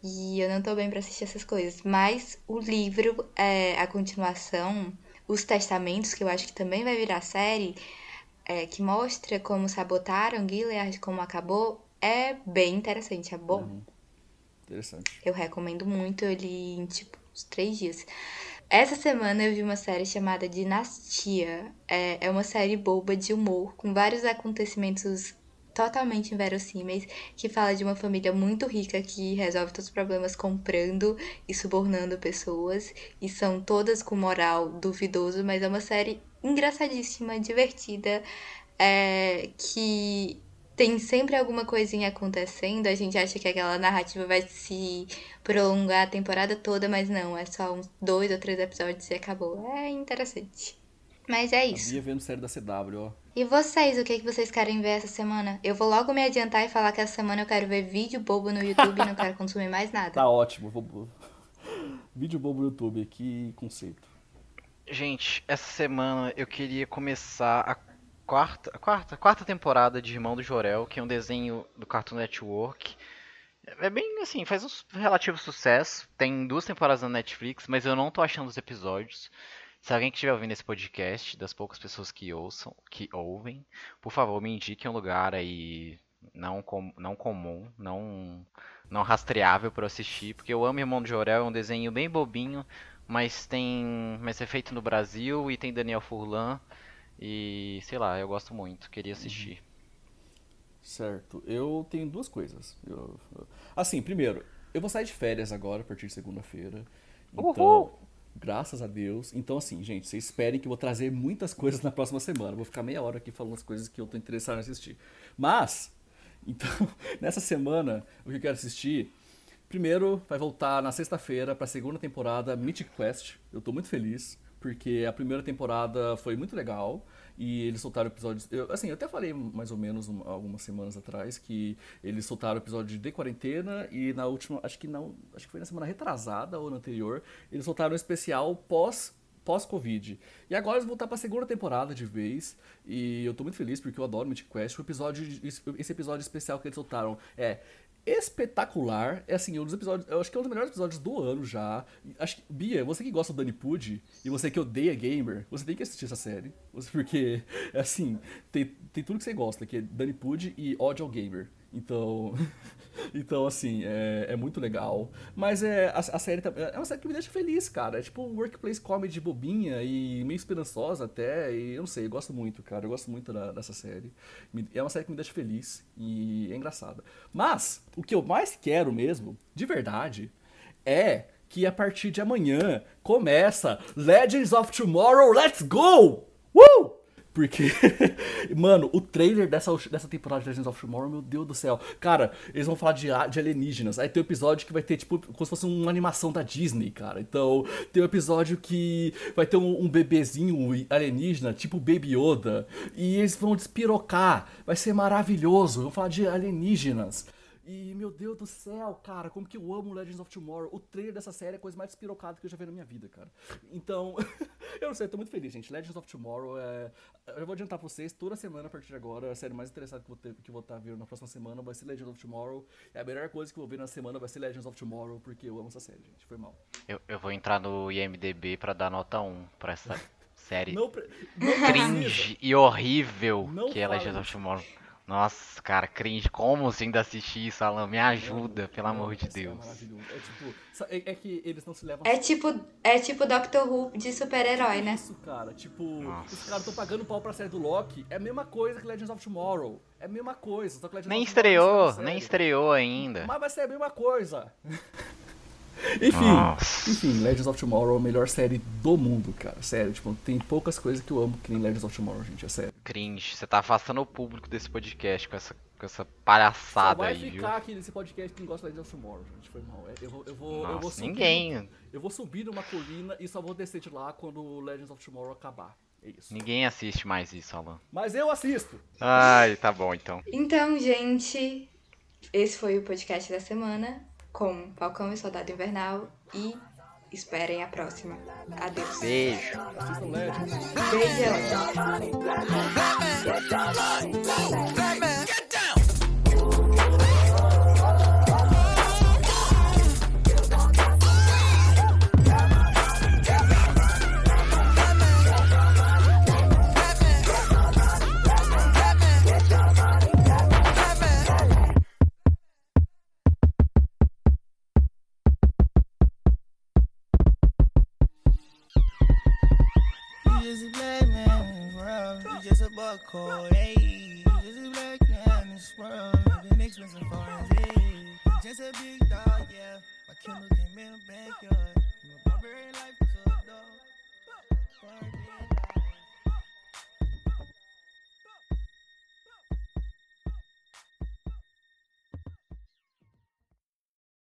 E eu não tô bem para assistir essas coisas. Mas o livro, é, a continuação, os testamentos, que eu acho que também vai virar série é, que mostra como sabotaram Gilead, como acabou, é bem interessante, é bom. Uhum. Interessante. Eu recomendo muito, eu li em tipo uns três dias. Essa semana eu vi uma série chamada Dinastia. É, é uma série boba de humor, com vários acontecimentos totalmente inverossímeis, que fala de uma família muito rica que resolve todos os problemas comprando e subornando pessoas, e são todas com moral duvidoso, mas é uma série engraçadíssima, divertida, é, que tem sempre alguma coisinha acontecendo. A gente acha que aquela narrativa vai se prolongar a temporada toda, mas não, é só uns dois ou três episódios e acabou. É interessante. Mas é isso. Bia vendo série da CW, ó. E vocês, o que, que vocês querem ver essa semana? Eu vou logo me adiantar e falar que essa semana eu quero ver vídeo bobo no YouTube e não quero consumir mais nada. Tá ótimo. Vou... Vídeo bobo no YouTube, que conceito. Gente, essa semana eu queria começar a quarta, a quarta, a quarta temporada de Irmão do Jorel, que é um desenho do Cartoon Network. É bem assim, faz um relativo sucesso. Tem duas temporadas na Netflix, mas eu não tô achando os episódios. Se alguém que estiver ouvindo esse podcast, das poucas pessoas que ouçam, que ouvem, por favor, me indique um lugar aí não, com, não comum, não não rastreável para assistir, porque eu amo Irmão do Jorel, é um desenho bem bobinho, mas tem, mas é feito no Brasil e tem Daniel Furlan e sei lá, eu gosto muito, queria assistir. Certo. Eu tenho duas coisas. Eu- eu- Assim, primeiro, eu vou sair de férias agora, a partir de segunda-feira. Então, Uhul! Graças a Deus. Então, assim, gente, vocês esperem que eu vou trazer muitas coisas na próxima semana. Vou ficar meia hora aqui falando as coisas que eu tô interessado em assistir. Mas, então, nessa semana, o que eu quero assistir. Primeiro, vai voltar na sexta-feira pra segunda temporada Mythic Quest. Eu tô muito feliz, porque a primeira temporada foi muito legal e eles soltaram episódios. Eu, assim, eu até falei mais ou menos um- algumas semanas atrás que eles soltaram episódio de quarentena e na última, acho que não, acho que foi na semana retrasada ou na anterior, eles soltaram um especial pós pós-Covid. E agora eles voltar pra segunda temporada de vez. E eu tô muito feliz porque eu adoro Mythic Quest. O episódio, esse episódio especial que eles soltaram é espetacular. É assim, um dos episódios. Eu acho que é um dos melhores episódios do ano já. Acho que, Bia, você que gosta do Danny Pudi e você que odeia gamer, você tem que assistir essa série. Porque, é assim, tem, tem tudo que você gosta, que é Danny Pudi e ódio ao gamer. Então, então assim, é, é muito legal. Mas é, a, a série também- é uma série que me deixa feliz, cara. É tipo um workplace comedy bobinha e meio esperançosa até. E eu não sei, eu gosto muito, cara. Eu gosto muito da- dessa série. É uma série que me deixa feliz e é engraçada. Mas, o que eu mais quero mesmo, de verdade, é que a partir de amanhã começa Legends of Tomorrow, let's go! Uh! Porque, mano, o trailer dessa, dessa temporada de Legends of Tomorrow, meu Deus do céu. Cara, eles vão falar de, de alienígenas. Aí tem um episódio que vai ter, tipo, como se fosse uma animação da Disney, cara. Então, tem um episódio que vai ter um, um bebezinho alienígena, tipo Baby Yoda. E eles vão despirocar. Vai ser maravilhoso. Vão falar de alienígenas. E, meu Deus do céu, cara, como que eu amo Legends of Tomorrow. O trailer dessa série é a coisa mais despirocada que eu já vi na minha vida, cara. Então, eu não sei, eu tô muito feliz, gente. Legends of Tomorrow é. Eu vou adiantar pra vocês, toda semana a partir de agora, a série mais interessada que eu vou, ter, que eu vou estar vendo na próxima semana vai ser Legends of Tomorrow. E a melhor coisa que eu vou ver na semana vai ser Legends of Tomorrow, porque eu amo essa série, gente. Foi mal. Eu, eu vou entrar no IMDB pra dar nota 1 pra essa série Não, pre- não cringe e horrível Não que é Legends of. Tomorrow. Nossa, cara, cringe. Como você ainda assistir isso, Alan? Me ajuda, pelo Não, amor de É, Deus. maravilhoso. é tipo, é, é que eles não se levam É tipo, é tipo Doctor Who de super-herói, né? Isso, cara. Tipo, Nossa. os caras estão pagando pau pra série do Loki. É a mesma coisa que Legends of Tomorrow. É a mesma coisa. Só que Legends Nem of Tomorrow estreou, nem estreou ainda. Mas vai ser a mesma coisa. enfim, Nossa. enfim, Legends of Tomorrow é a melhor série do mundo, cara. Sério, tipo, tem poucas coisas que eu amo que nem Legends of Tomorrow, gente. É sério. Cringe. Você tá afastando o público desse podcast com essa, com essa Só palhaçada vai aí, viu? ficar aqui nesse podcast quem gosta de Legends of Tomorrow, gente. Foi mal. É, Eu vou, eu vou, eu vou Nossa, subir ninguém. Eu vou subir numa colina e só vou descer de lá quando Legends of Tomorrow acabar. É isso. Ninguém assiste mais isso, Alan. Mas eu assisto. Ai, tá bom então. Então, gente, esse foi o podcast da semana com Falcão e Soldado Invernal e esperem a próxima. Adeus. Beijo. Assistam cold. This is black now this world, living expensive Just a big dog, yeah. My Kindle came in the backyard.